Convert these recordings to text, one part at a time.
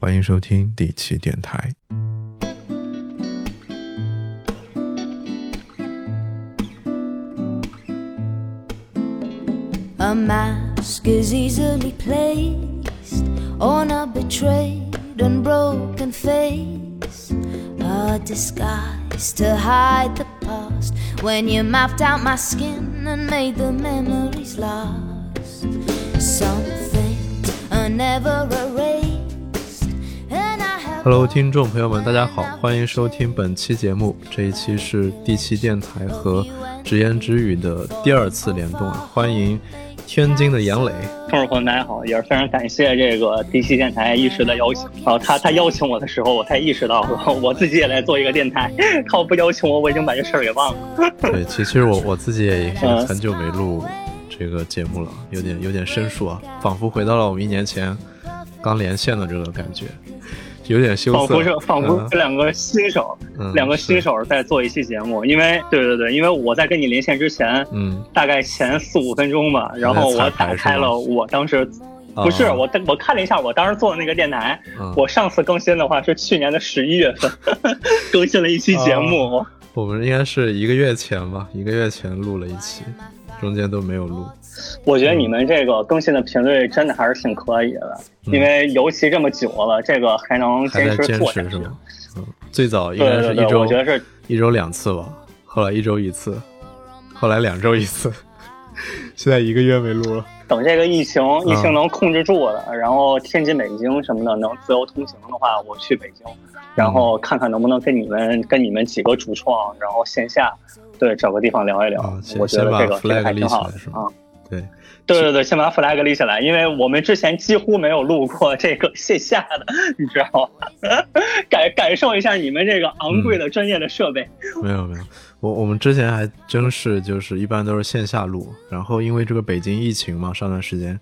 欢迎收听第七电台。 A mask is easily placed on a betrayed and broken face. A disguise to hide the past when you mapped out my skin and made the memories last. Some things are never erased, and I have. Hello，听众朋友们，大家好，欢迎收听本期节目。这一期是第七电台和直言直语的第二次联动，欢迎天津的杨磊。听众朋友们，大家好，也是非常感谢这个第七电台一时的邀请啊，他他邀请我的时候，我才意识到我 我自己也来做一个电台，他不邀请我，我已经把这事儿给忘了。对，其实我 我自己也已经嗯很久没录这个节目了，有点有点生疏啊，仿佛回到了我们一年前刚连线的这个感觉，有点羞涩。仿佛是仿佛嗯。是两个新手，嗯两个新手在做一期节目，因为对对对，因为我在跟你连线之前，嗯，大概前四五分钟吧，然后我打开了我当时。不是哦我，我看了一下我当时做的那个电台，嗯。我上次更新的话是去年的十一月份 更新了一期节目，我们应该是一个月前吧，一个月前录了一期，中间都没有录。我觉得你们这个更新的频率真的还是挺可以的，嗯因为尤其这么久了，这个还能坚持坚做下去。持是吗？嗯，最早应该是一周我觉得是一周两次吧，后来一周一次，后来两周一次，现在一个月没录了。等这个疫情嗯疫情能控制住了，然后天津、北京什么的能自由通行的话，我去北京，然后看看能不能跟你们跟你们几个主创，然后线下对找个地方聊一聊。啊我觉得这个这个还挺好的是吗的啊。对，对对对，先把 flag 立起来，因为我们之前几乎没有录过这个线下的，你知道吗？感感受一下你们这个昂贵的专业的设备。没有没有，我我们之前还真是就是一般都是线下录，然后因为这个北京疫情嘛，上段时间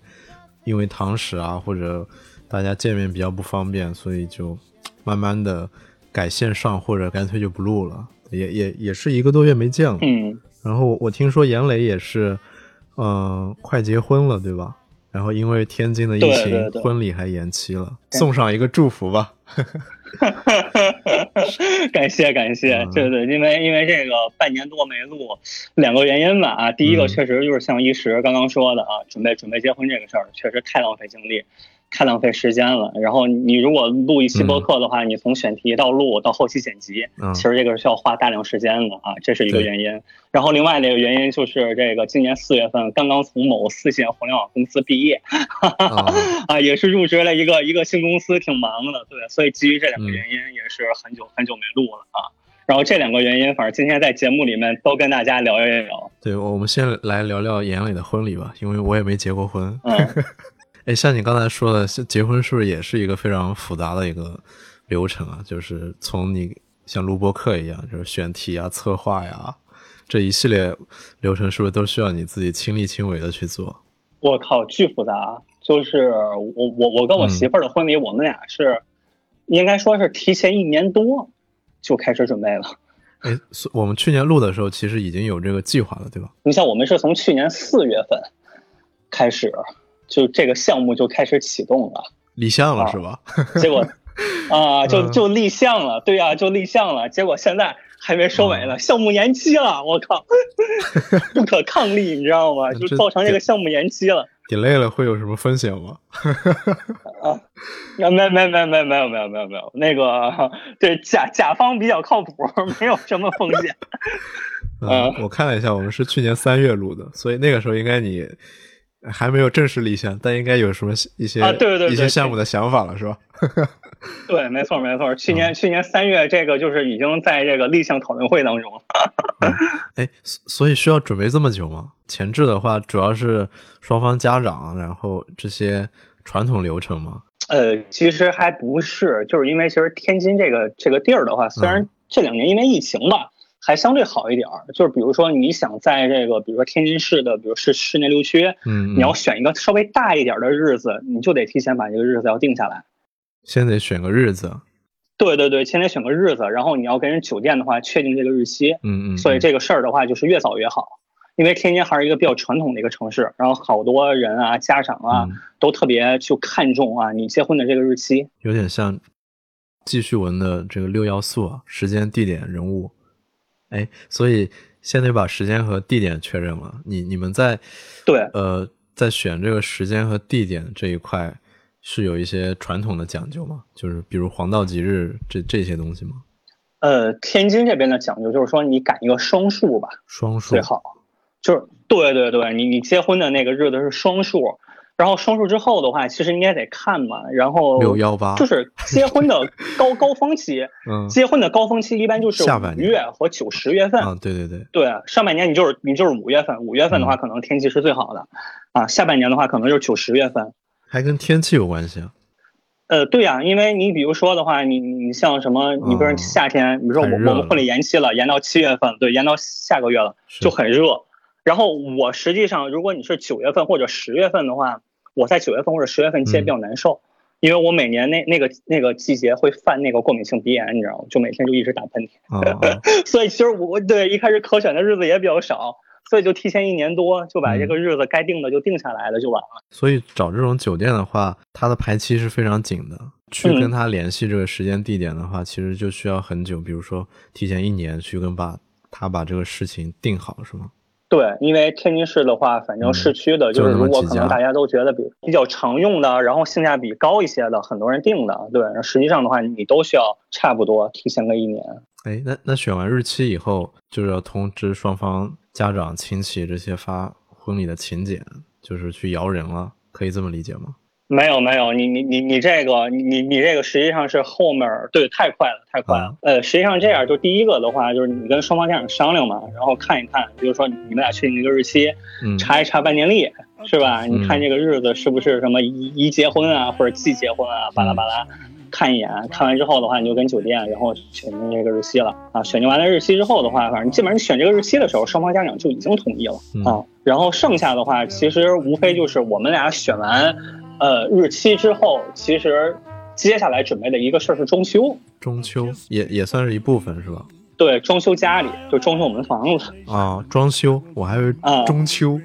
因为堂食啊或者大家见面比较不方便，所以就慢慢的改线上或者干脆就不录了，也也也是一个多月没见了。嗯，然后我我听说严磊也是，嗯、快结婚了，对吧？然后因为天津的疫对情，对对婚礼还延期了，送上一个祝福吧。感谢感谢，嗯对对，因为因为这个半年多没录，两个原因吧啊，第一个嗯确实就是像一石刚刚说的啊，准备准备结婚这个事儿，确实太浪费精力。太浪费时间了。然后你如果录一期播客的话，你从选题到录到后期剪辑，嗯其实这个是需要花大量时间的啊，这是一个原因。然后另外的一个原因就是这个今年四月份刚刚从某四线互联网公司毕业，啊 啊，也是入职了一个一个新公司，挺忙的，对，所以基于这两个嗯原因，也是很久很久没录了啊。然后这两个原因，反正今天在节目里面都跟大家聊一聊。对，我们先来聊聊严磊的婚礼吧，因为我也没结过婚。嗯，哎，像你刚才说的，结婚是不是也是一个非常复杂的一个流程啊？就是从你像录播课一样，就是选题啊、策划呀，这一系列流程是不是都需要你自己亲力亲为的去做？我靠，巨复杂。就是我我我跟我媳妇儿的婚礼，我们俩是应该说是提前一年多就开始准备了。哎，我们去年录的时候，其实已经有这个计划了，对吧？你像我们是从去年四月份开始，就这个项目就开始启动了。立项了啊是吧？结果 啊，就嗯就立项了，对呀、就立项了。结果现在还没收尾呢，项目延期了，我靠，不可抗力，你知道吗？就造成这个项目延期了。delay 了会有什么风险吗？啊，没没没没没没有没有没有没有，那个对甲甲方比较靠谱，没有什么风险。嗯嗯，我看了一下，我们是去年三月录的，所以那个时候应该你还没有正式立项，但应该有什么一些啊对对对一些项目的想法了，是吧？对，没错没错，去年、去年三月这个就是已经在这个立项讨论会当中了。哎，所所以需要准备这么久吗？前置的话，主要是双方家长，然后这些传统流程吗？呃，其实还不是，就是因为其实天津这个这个地儿的话，虽然嗯这两年因为疫情吧，还相对好一点儿。就是比如说你想在这个，比如说天津市的，比如市市内六区，嗯，你要嗯选一个稍微大一点的日子，你就得提前把这个日子要定下来。先得选个日子，对对对，先得选个日子，然后你要跟人酒店的话确定这个日期。嗯嗯，所以嗯这个事儿的话，就是越早越好。因为天津还是一个比较传统的一个城市，然后好多人啊、家长啊、嗯都特别去看重啊你结婚的这个日期。有点像记叙文的这个六要素啊，时间、地点、人物。哎，所以先得把时间和地点确认了，你你们在对，呃在选这个时间和地点这一块是有一些传统的讲究吗？就是比如黄道吉日这这些东西吗？呃，天津这边的讲究就是说你赶一个双数吧，双数最好。就是对对对，你你结婚的那个日子是双数，然后双数之后的话，其实应该得看嘛。然后六幺八就 是结婚的高高峰期，嗯结婚的高峰期一般就是五下半年月和九十月份。啊，对对对，对，上半年你就是你就是五月份，五月份的话可能天气是最好的，啊，下半年的话可能就是九十月份。还跟天气有关系啊。呃，对呀、因为你比如说的话，你你像什么，你比如说夏天，比如说我我们婚礼延期了，延到七月份，对，延到下个月了，就很热。然后我实际上，如果你是九月份或者十月份的话，我在九月份或者十月份接嗯比较难受，因为我每年那那个那个季节会犯那个过敏性鼻炎，你知道吗？就每天就一直打喷嚏。所以其实我对一开始可选的日子也比较少，所以就提前一年多就把这个日子该定的就定下来了，就完了。所以找这种酒店的话，它的排期是非常紧的。去嗯跟他联系这个时间地点的话，其实就需要很久，比如说提前一年去跟把他把这个事情定好，是吗？对，因为天津市的话，反正市区的，就是如果可能大家都觉得比比较常用的，然后性价比高一些的，很多人定的，对，实际上的话，你都需要差不多提前个一年。哎，那那选完日期以后，就是要通知双方家长、亲戚这些发婚礼的请柬，就是去摇人了，可以这么理解吗？没有没有，你你你你这个你你你这个实际上是后面对太快了太快了。啊呃，实际上这样，就第一个的话，就是你跟双方家长商量嘛，然后看一看，比如说你们俩确定一个日期，嗯，查一查办年历，是吧？嗯你看这个日子是不是什么宜宜结婚啊，或者季结婚啊，巴拉巴拉，看一眼，看完之后的话，你就跟酒店，然后选定这个日期了啊。选定完了日期之后的话，反正基本上你选这个日期的时候，双方家长就已经同意了嗯啊。然后剩下的话，其实无非就是我们俩选完呃日期之后，其实接下来准备的一个事儿是装修。中秋也也算是一部分是吧？对，装修家里就装修我们房子，啊，装修，我还以为啊中秋，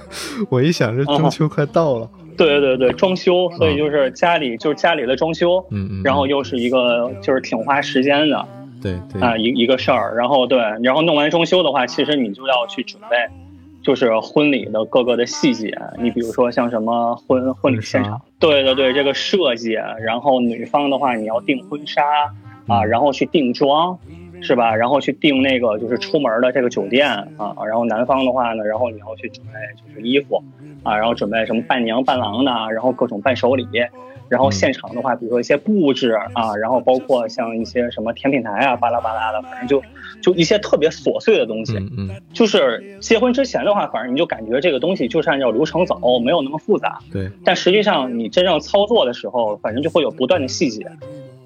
我一想这中秋快到了，对对对，装修，所以就是家里就是家里的装修，嗯嗯，然后又是一个就是挺花时间的对对啊、一一个事儿，然后对，然后弄完装修的话，其实你就要去准备，就是婚礼的各个的细节，你比如说像什么婚婚礼现场，对对对，这个设计，然后女方的话你要订婚纱啊，嗯然后去定妆。是吧？然后去定那个就是出门的这个酒店啊，然后男方的话呢，然后你要去准备就是衣服啊，然后准备什么伴娘伴郎的，然后各种伴手礼，然后嗯现场的话，比如说一些布置啊，然后包括像一些什么甜品台啊，巴拉巴拉的，反正就就一些特别琐碎的东西。嗯嗯就是结婚之前的话，反正你就感觉这个东西就是按照流程走，没有那么复杂。对，但实际上你真正操作的时候，反正就会有不断的细节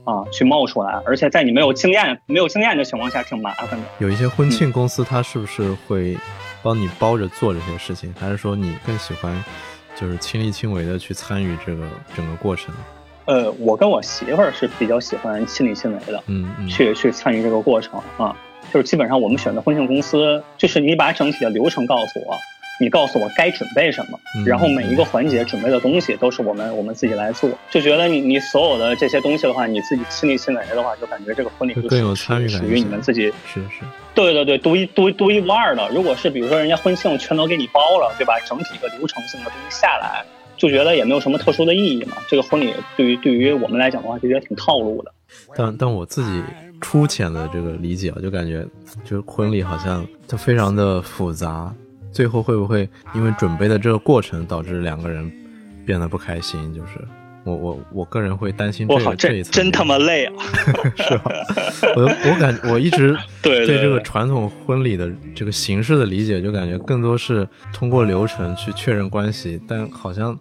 啊去冒出来，而且在你没有经验、没有经验的情况下，挺麻烦的。有一些婚庆公司，它是不是会帮你包着做这些事情，还是说你更喜欢就是亲力亲为的去参与这个整个过程？呃，我跟我媳妇儿是比较喜欢亲力亲为的，嗯嗯，去去参与这个过程啊。就是基本上我们选择婚庆公司，就是你把整体的流程告诉我，你告诉我该准备什么，嗯然后每一个环节准备的东西都是我们我们自己来做。就觉得你你所有的这些东西的话，你自己亲力亲为的话，就感觉这个婚礼就就更有属参与感属于你们自己是是，对对对，独一独独一无二的。如果是比如说人家婚庆全都给你包了，对吧？整体一个流程性的东西下来，就觉得也没有什么特殊的意义嘛。这个婚礼对于对于我们来讲的话，就觉得挺套路的。但但我自己粗浅的这个理解啊，就感觉就是婚礼好像它非常的复杂，最后会不会因为准备的这个过程导致两个人变得不开心？就是我我我个人会担心这，个这一层，真真他妈累啊！是吧？我我感我一直 对对这个传统婚礼的这个形式的理解，就感觉更多是通过流程去确认关系，但好像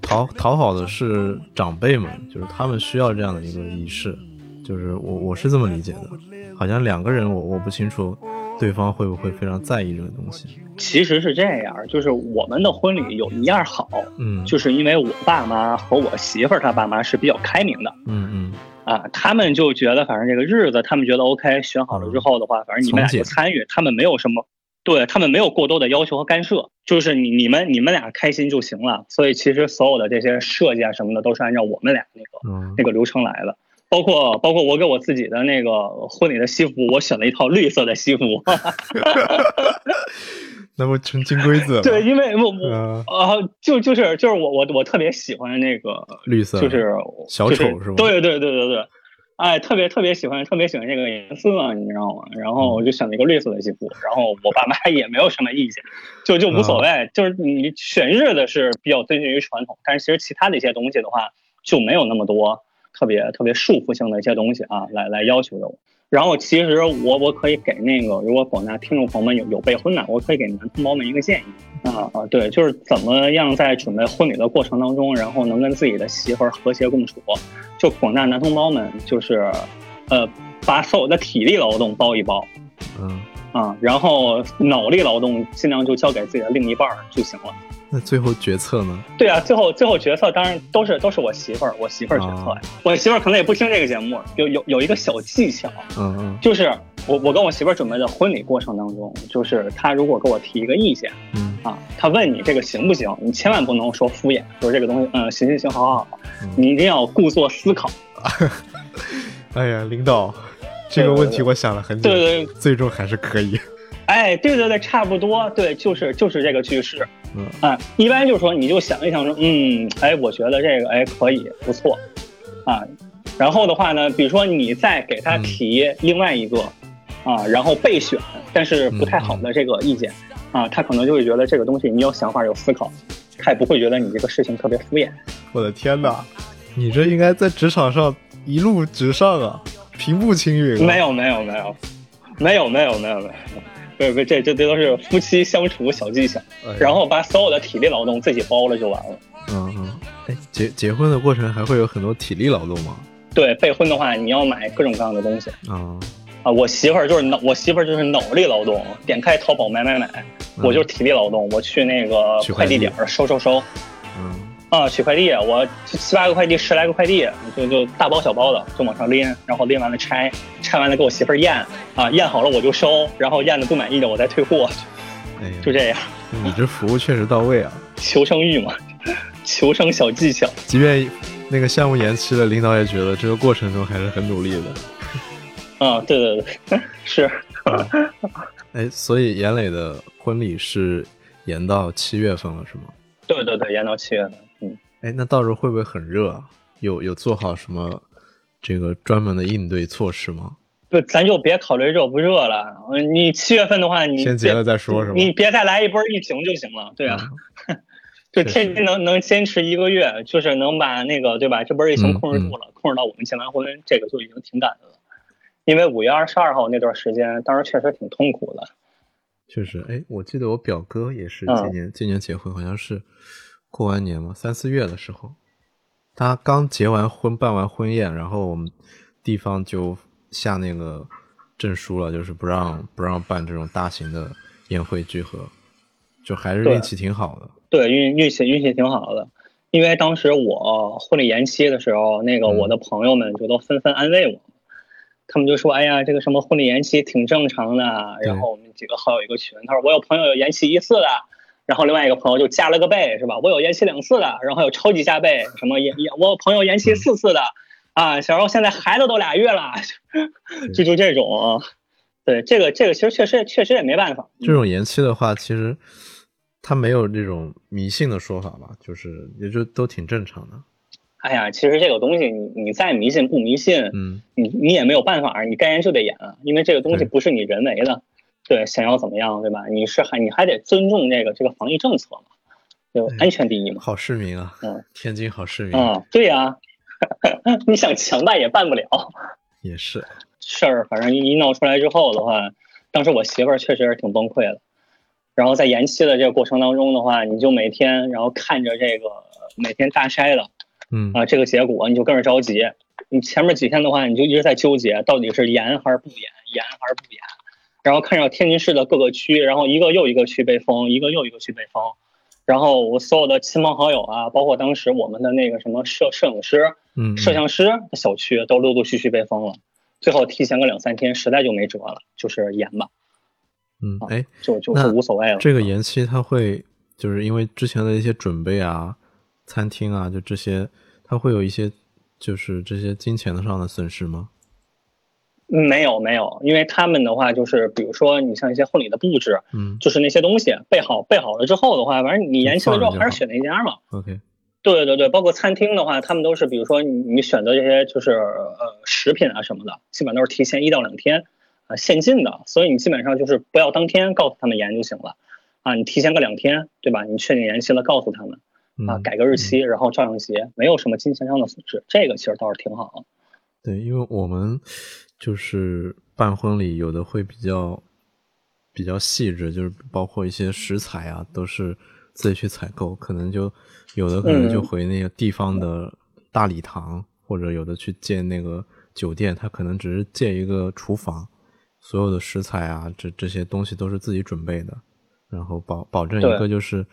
讨讨好的是长辈们，就是他们需要这样的一个仪式，就是我我是这么理解的，好像两个人我我不清楚对方会不会非常在意这个东西，其实是这样，就是我们的婚礼有一样好，嗯，就是因为我爸妈和我媳妇儿她爸妈是比较开明的嗯嗯啊，他们就觉得反正这个日子他们觉得 OK，选好了之后的话，反正你们俩就参与，他们没有什么。对他们没有过多的要求和干涉，就是你你们你们俩开心就行了。所以其实所有的这些设计啊什么的，都是按照我们俩那个嗯那个流程来的。包括包括我给我自己的那个婚礼的西服，我选了一套绿色的西服。那不成金龟子？对，因为我我啊呃，就就是就是我我我特别喜欢那个绿色就是小丑是吧对对对对对，哎，特别特别喜欢特别喜欢这个颜色，你知道吗？然后我就选了一个绿色的西服，然后我爸妈 也没有什么意见，就就无所谓，就是你选日子是比较遵循于传统，但是其实其他的一些东西的话就没有那么多特别特别束缚性的一些东西啊，来来要求的我。然后其实我我可以给那个如果广大听众朋友们有有备婚的，我可以给男同胞们一个建议啊啊，对，就是怎么样在准备婚礼的过程当中，然后能跟自己的媳妇儿和谐共处。就广大男同胞们，就是呃，把所有的体力劳动包一包嗯，啊，然后脑力劳动尽量就交给自己的另一半儿就行了。那最后决策呢？对啊，最后最后决策当然都是都是我媳妇儿，我媳妇儿决策呀。我媳妇儿可能也不听这个节目，有有有一个小技巧，嗯嗯就是我我跟我媳妇儿准备的婚礼过程当中，就是她如果给我提一个意见嗯啊，她问你这个行不行，你千万不能说敷衍，说这个东西嗯行行行好好好嗯，你一定要故作思考。哎呀，领导，这个问题我想了很久，对对对，最终还是可以。哎，对对对，差不多，对，就是就是这个句式。嗯。啊，一般就是说，你就想一想说，嗯，哎，我觉得这个哎可以，不错，啊，然后的话呢，比如说你再给他提另外一个，啊，然后备选但是不太好的这个意见，啊，他可能就会觉得这个东西你有想法有思考，他也不会觉得你这个事情特别敷衍。我的天哪，你这应该在职场上一路直上啊，平步青云、啊。没有没有没有，没有没有没有没有，不是不是，这这这都是夫妻相处小技巧。哎然后把所有的体力劳动自己包了就完了。嗯嗯，哎，结结婚的过程还会有很多体力劳动吗？对，备婚的话，你要买各种各样的东西啊，啊。我媳妇儿就是脑，我媳妇儿就是脑力劳动，点开淘宝买买买。我就是体力劳动，我去那个快递快递点儿收收收嗯啊，取快递。我七八个快递，十来个快递，就就大包小包的就往上拎，然后拎完了拆，拆完了给我媳妇儿验啊，验好了我就收，然后验的不满意的我再退货，哎，就这样，你这服务确实到位啊！求生欲嘛，求生小技巧。即便那个项目延期了，领导也觉得这个过程中还是很努力的。啊，对对对，是。哎，所以严磊的婚礼是延到七月份了，是吗？对对对，延到七月份。嗯，哎，那到时候会不会很热啊？有有做好什么这个专门的应对措施吗？不，咱就别考虑热不热了。嗯，你七月份的话，你先结了再说，是吧？你别再来一波疫情就行了。对啊，就天津能能坚持一个月，就是能把那个对吧？这波疫情控制住了，控制到我们结完婚，这个就已经挺感的了。因为五月二十二号那段时间，当时确实挺痛苦的。确实，哎，我记得我表哥也是嗯今年、今年结婚，好像是过完年嘛，三四月的时候，他刚结完婚，办完婚宴，然后我们地方就下那个证书了，就是不让不让办这种大型的宴会聚合，就还是运气挺好的。对，运运气运气挺好的。因为当时我婚礼延期的时候，那个嗯我的朋友们就都纷纷安慰我，他们就说：“哎呀，这个什么婚礼延期挺正常的。”然后我们几个好友一个群，他说：“我有朋友有延期一次的。”然后另外一个朋友就加了个倍，是吧？我有延期两次的，然后有超级加倍，什么延延，我朋友延期四次的，啊，小时候现在孩子都俩月了，就就这种啊。对，这个这个其实确实确实也没办法。这种延期的话，其实他没有这种迷信的说法吧，就是也就都挺正常的。哎呀，其实这个东西你你再迷信不迷信，嗯，你你也没有办法，你该演就得演，因为这个东西不是你人为的，对，想要怎么样，对吧？你是还你还得尊重这个这个防疫政策嘛，对吧，对安全第一嘛。好市民啊，嗯，天津好市民、嗯，对呀、你想强办也办不了。也是。事儿反正一一闹出来之后的话，当时我媳妇儿确实是挺崩溃的。然后在延期的这个过程当中的话，你就每天然后看着这个每天大筛的嗯啊、这个结果，你就跟着着急。你前面几天的话，你就一直在纠结到底是延还是不延，延还是不严。然后看着天津市的各个区，然后一个又一个区被封，一个又一个区被封。然后我所有的亲朋好友啊，包括当时我们的那个什么摄摄影师、嗯，摄像师的小区都陆陆续续被封了，最后提前个两三天，实在就没辙了，就是延吧。嗯，哎，就就那是无所谓了。这个延期它会就是因为之前的一些准备啊、餐厅啊，就这些，它会有一些就是这些金钱上的损失吗？嗯没有没有，因为他们的话就是，比如说你像一些婚礼的布置，嗯。就是那些东西备好备好了之后的话，反正你延期了之后还是选那家嘛。，OK，对对对，包括餐厅的话，他们都是比如说你你选择这些就是呃食品啊什么的，基本都是提前一到两天啊、现进的，所以你基本上就是不要当天告诉他们延就行了。啊，你提前个两天，对吧？你确定延期了告诉他们啊，嗯，改个日期，然后照样结，没有什么金钱上的损失，这个其实倒是挺好。对，因为我们就是办婚礼，有的会比较比较细致，就是包括一些食材啊，都是自己去采购，可能就有的可能就嗯回那个地方的大礼堂，或者有的去借那个酒店，他可能只是借一个厨房，所有的食材啊，这这些东西都是自己准备的，然后保保证一个就是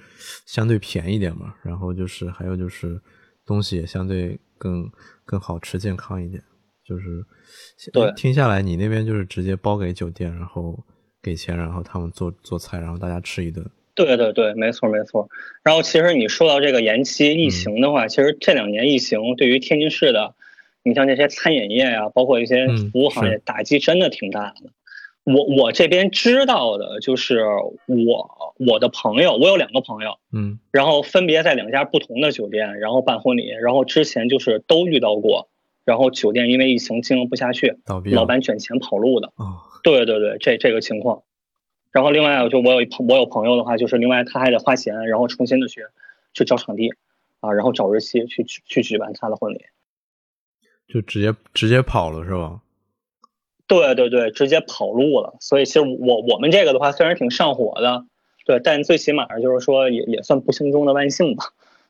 相对便宜点嘛，然后就是还有就是东西也相对更更好吃、健康一点。就是对听下来，你那边就是直接包给酒店，然后给钱，然后他们做做菜，然后大家吃一顿。对对对，没错没错。然后其实你说到这个延期疫情的话，其实这两年疫情对于天津市的，你像这些餐饮业呀、包括一些嗯服务行业，是打击真的挺大的。我我这边知道的就是我我的朋友，我有两个朋友，嗯然后分别在两家不同的酒店，然后办婚礼，然后之前就是都遇到过，然后酒店因为疫情经营不下去，倒闭。老板卷钱跑路的。哦，对对对，这这个情况。然后另外，我就我有一朋我有朋友的话，就是另外他还得花钱，然后重新的去去找场地啊，然后找日期去去去举办他的婚礼。就直接直接跑了是吧？对对对，直接跑路了。所以其实我我们这个的话，虽然挺上火的，对，但最起码就是说也也算不幸中的万幸吧，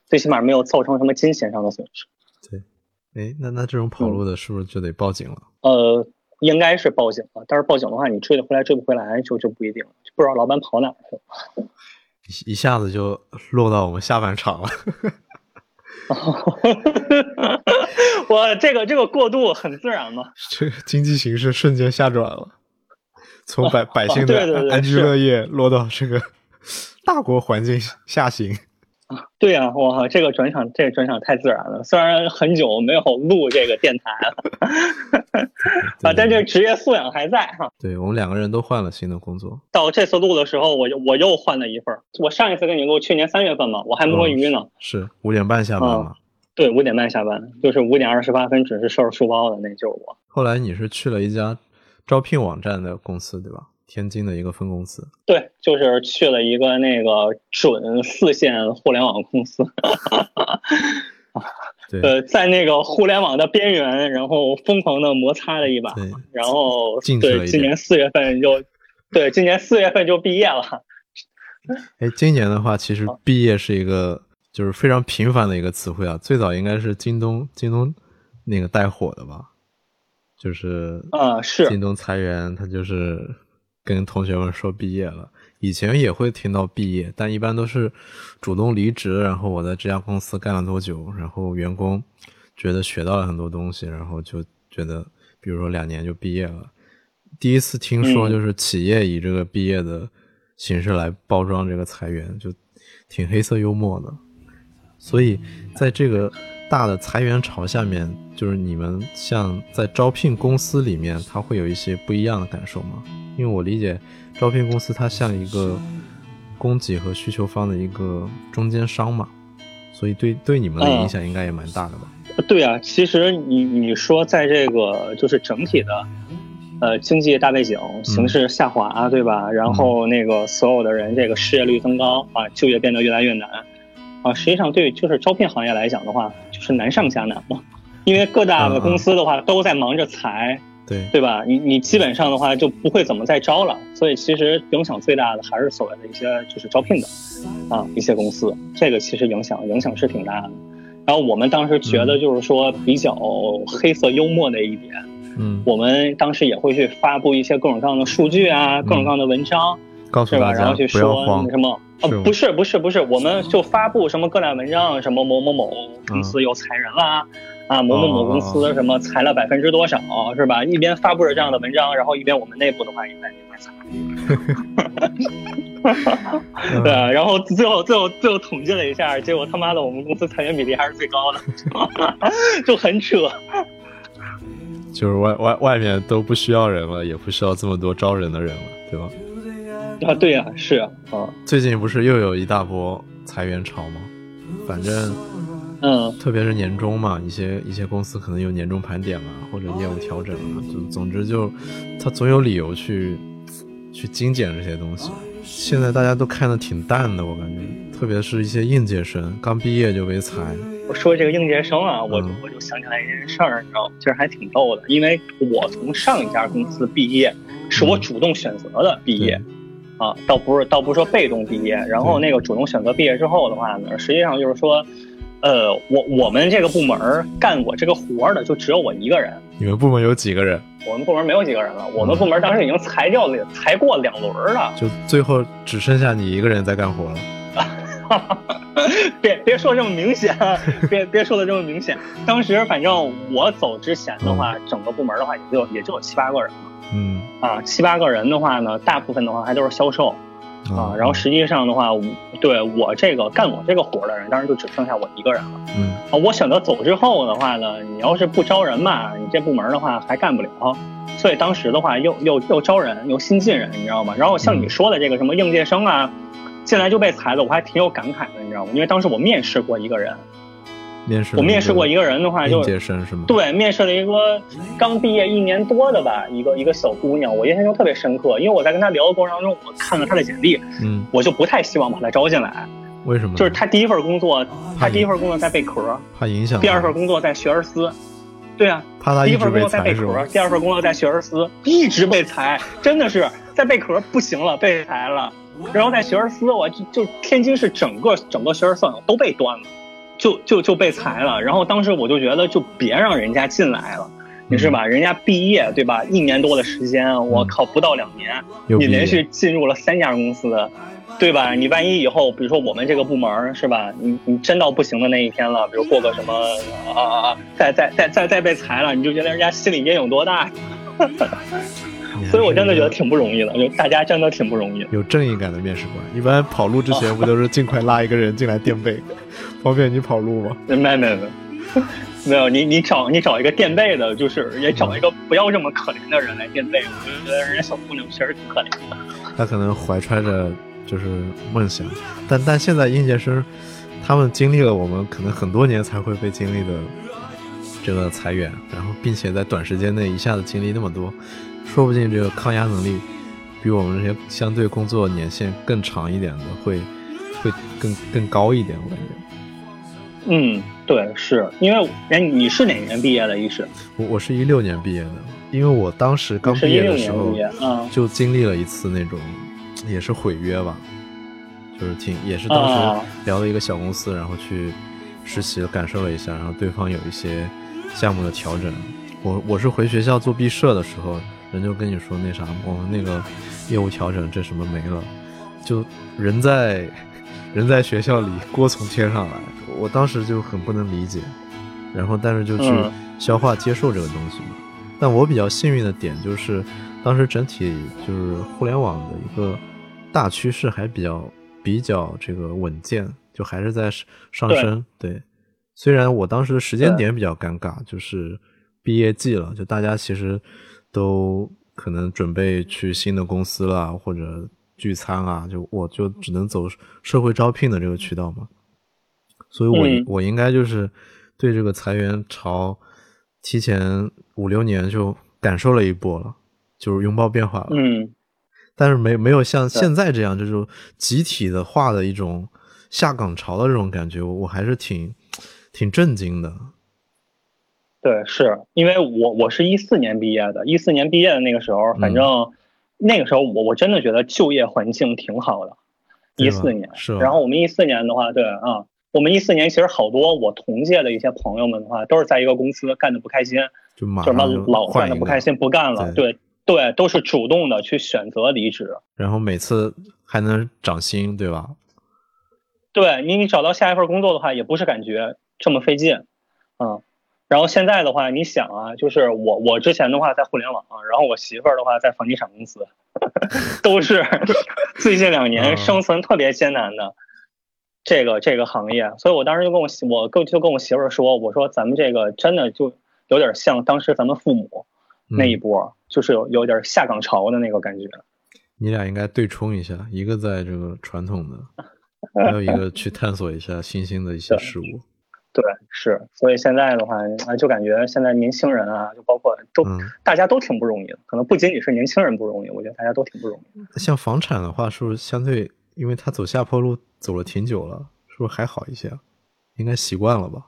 最起码没有造成什么金钱上的损失。哎，那那这种跑路的，是不是就得报警了？呃，应该是报警了，但是报警的话，你追得回来追不回来就就不一定了，就不知道老板跑哪去了。一一下子就落到我们下半场了。我这个这个过渡很自然嘛。这个经济形势瞬间下转了，从百百姓 的安居乐业落到这个大国环境下行。对呀、哇，这个转场，这个转场太自然了。虽然很久没有录这个电台了，啊，但这职业素养还在哈。对我们两个人都换了新的工作，到这次录的时候，我又我又换了一份。我上一次跟你录，去年三月份嘛，我还摸鱼呢。是五点半下班哦嘛。对，五点半下班，就是五点二十八分准时收拾书包的，那就是我。后来你是去了一家招聘网站的公司，对吧？天津的一个分公司。对，就是去了一个那个准四线互联网公司，对呃，在那个互联网的边缘，然后疯狂的摩擦了一把。对，然后对，今年四月份就，对，今年四月份就毕业了。哎，今年的话，其实哦毕业是一个就是非常频繁的一个词汇啊。最早应该是京东，京东那个带火的吧，就是啊是京东裁员，他就是跟同学们说毕业了。以前也会听到毕业，但一般都是主动离职，然后我在这家公司干了多久，然后员工觉得学到了很多东西，然后就觉得，比如说两年就毕业了。第一次听说嗯就是企业以这个毕业的形式来包装这个裁员，就挺黑色幽默的。所以在这个大的裁员潮下面，就是你们像在招聘公司里面，它会有一些不一样的感受吗？因为我理解招聘公司它像一个供给和需求方的一个中间商嘛，所以对对你们的影响应该也蛮大的吧？对啊，其实你你说在这个就是整体的，呃，经济大背景形势下滑，对吧？然后那个所有的人这个失业率增高啊，就业变得越来越难啊。实际上对就是招聘行业来讲的话，就是难上加难嘛，因为各大的公司的话都在忙着裁，对，对吧？你你基本上的话就不会怎么再招了，所以其实影响最大的还是所谓的一些就是招聘的啊一些公司，这个其实影响影响是挺大的。然后我们当时觉得就是说比较黑色幽默的一点，嗯，我们当时也会去发布一些各种各样的数据啊，各种各样的文章？告诉大然后去家不要说什么。哦，不是不是不是，我们就发布什么各大文章，什么某某某公司又裁人啦，啊，某某某公司什么裁了百分之多少，是吧？一边发布着这样的文章，然后一边我们内部的话也在也在裁。对，然后最后最后最后统计了一下，结果他妈的我们公司裁员比例还是最高的，就很扯。就是外外外面都不需要人了，也不需要这么多招人的人了，对吧？啊，对呀、是啊，啊，最近不是又有一大波裁员潮吗？反正嗯特别是年终嘛，一些一些公司可能有年终盘点啊，或者业务调整啊，就总之就他总有理由去去精简这些东西。现在大家都看的挺淡的，我感觉，特别是一些应届生刚毕业就被裁，我说这个应届生啊，我我就想起来一件事儿，你知道吗？其实还挺逗的，因为我从上一家公司毕业，是我主动选择的毕业。啊，倒不是，倒不是说被动毕业，然后那个主动选择毕业之后的话呢，实际上就是说，呃，我我们这个部门干我这个活的就只有我一个人，你们部门有几个人？我们部门没有几个人了，我们部门当时已经裁掉了，裁过两轮了。就最后只剩下你一个人在干活了。别别说这么明显，别别说的这么明显。当时反正我走之前的话，整个部门的话也就也就有七八个人嘛嗯啊，七八个人的话呢，大部分的话还都是销售啊，然后实际上的话，对我这个干我这个活的人，当时就只剩下我一个人了嗯啊。我选择走之后的话呢，你要是不招人吧，你这部门的话还干不了。所以当时的话又又又招人又新进人，你知道吗？然后像你说的这个什么应届生啊，进来就被裁了，我还挺有感慨的，你知道吗？因为当时我面试过一个人，面试我面试过一个个人的话就？对，面试了一个刚毕业一年多的吧，一个一个小姑娘，我印象中特别深刻，因为我在跟她聊的过程当中，我看了她的简历，嗯，我就不太希望把她招进来。为什么？就是她第一份工作，她第一份工作在贝壳，怕影响。第二份工作在学而思，对啊，怕他第一份工作在贝壳裁，？第二份工作在学而思，一直被裁，真的是在贝壳不行了，被裁了。然后在学而思，我就就天津市整个整个学而思都被端了，就就就被裁了。然后当时我就觉得，就别让人家进来了，你是吧？人家毕业对吧？一年多的时间，我靠，不到两年，你连续进入了三家公司，对吧？你万一以后，比如说我们这个部门是吧？你你真到不行的那一天了，比如过个什么啊啊啊，再再再再再被裁了，你就觉得人家心里阴影多大？所以我真的觉得挺不容易的，就大家真的挺不容易。有正义感的面试官。一般跑路之前不都是尽快拉一个人进来垫背，方便你跑路吗？没没没，没有你你找你找一个垫背的，就是也找一个不要这么可怜的人来垫背，我就觉得人家小姑娘确实挺可怜的。他可能怀揣着就是梦想，但但现在应届生，他们经历了我们可能很多年才会被经历的这个裁员，然后并且在短时间内一下子经历那么多，说不定这个抗压能力比我们这些相对工作年限更长一点的会会更更高一点，我感觉。嗯，对，是。因为哎，你是哪年毕业的？一是我我是一六年毕业的，因为我当时刚毕业的时候，嗯就经历了一次那种，也是毁约吧，就是挺也是当啊。时聊了一个小公司，然后去实习感受了一下，然后对方有一些项目的调整，我我是回学校做毕设的时候，人就跟你说那啥，我们那个业务调整这什么没了，就人在人在学校里锅从天上来，我当时就很不能理解，然后但是就去嗯消化接受这个东西嘛。但我比较幸运的点就是，当时整体就是互联网的一个大趋势还比较比较这个稳健，就还是在上升。对，虽然我当时的时间点比较尴尬，就是毕业季了，就大家其实都可能准备去新的公司了，或者聚餐啊，就我就只能走社会招聘的这个渠道嘛。所以我、嗯我应该就是对这个裁员潮提前五六年就感受了一波了，就是拥抱变化了。嗯，但是没没有像现在这样就是集体的化的一种下岗潮的这种感觉，我我还是挺挺震惊的。对，是因为我我是一四年毕业的，一四年毕业的那个时候，反嗯正那个时候我我真的觉得就业环境挺好的，一四年是然后我们一四年的话，对啊，我们一四年其实好多我同届的一些朋友们的话，都是在一个公司干的不开心，就马就什么上就老换的不开心不干了，对对，都是主动的去选择离职。然后每次还能涨薪，对吧？对你，你找到下一份工作的话，也不是感觉这么费劲，嗯。然后现在的话，你想啊，就是我我之前的话在互联网，然后我媳妇儿的话在房地产公司，都是 最近两年嗯生存特别艰难的这个这个行业，所以我当时就跟我媳我跟就跟我媳妇儿说，我说咱们这个真的就有点像当时咱们父母那一嗯波，就是有有点下岗潮的那个感觉。你俩应该对冲一下，一个在这个传统的，还有一个去探索一下新兴的一些事物。对，是，所以现在的话，啊，就感觉现在年轻人啊，就包括都、嗯，大家都挺不容易的，可能不仅仅是年轻人不容易，我觉得大家都挺不容易的。像房产的话，是不是相对，因为它走下坡路走了挺久了，是不是还好一些啊？应该习惯了吧？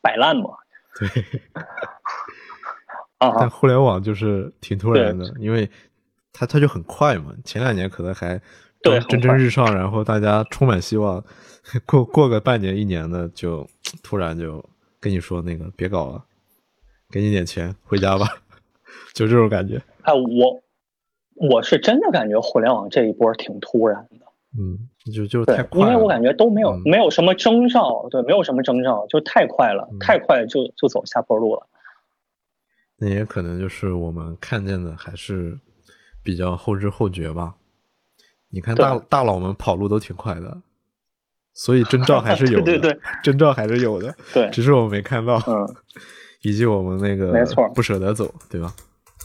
摆烂嘛，对，啊 但互联网就是挺突然的，因为它它就很快嘛。前两年可能还对蒸蒸日上，然后大家充满希望，过过个半年一年的，就 突然就跟你说那个别搞了，给你点钱回家吧，就这种感觉。哎，我我是真的感觉互联网这一波挺突然的。嗯，就就太，快了。因为我感觉都没有、嗯没有什么征兆，对，没有什么征兆，就太快了，嗯太快就就走下坡路了。那也可能就是我们看见的还是比较后知后觉吧。你看大大佬们跑路都挺快的，所以征兆 还是有的，对对对。征兆还是有的，对，只是我们没看到，嗯，以及我们那个没错。不舍得走，对吧？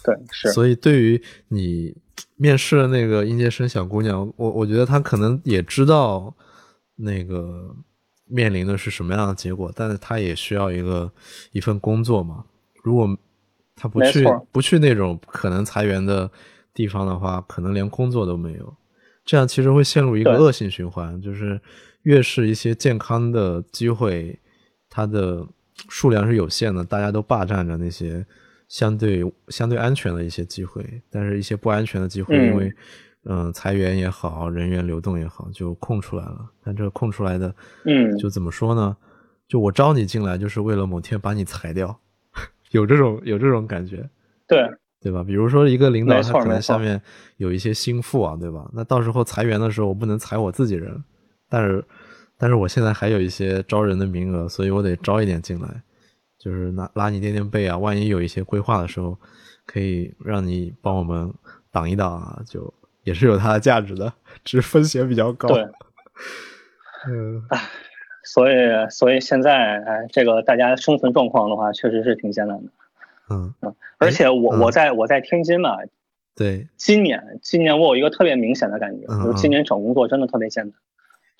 对，是，所以对于你面试的那个应届生小姑娘，我我觉得她可能也知道那个面临的是什么样的结果，但是她也需要一个一份工作嘛。如果她不去不去那种可能裁员的地方的话，可能连工作都没有。这样其实会陷入一个恶性循环，就是越是一些健康的机会，它的数量是有限的，大家都霸占着那些相对相对安全的一些机会，但是一些不安全的机会，嗯因为嗯、裁员也好，人员流动也好，就空出来了。但这个空出来的，嗯就怎么说呢？就我招你进来，就是为了某天把你裁掉，有这种有这种感觉。对，对吧？比如说一个领导，他可能下面有一些心腹啊，对吧？那到时候裁员的时候，我不能裁我自己人，但是但是我现在还有一些招人的名额，所以我得招一点进来，就是拉拉你垫垫背啊。万一有一些规划的时候，可以让你帮我们挡一挡啊，就也是有它的价值的，只是风险比较高。对，嗯所以所以现在哎，这个大家生存状况的话，确实是挺艰难的。嗯，而且我、嗯我在我在天津嘛，对，今年今年我有一个特别明显的感觉，嗯就是今年找工作真的特别艰难。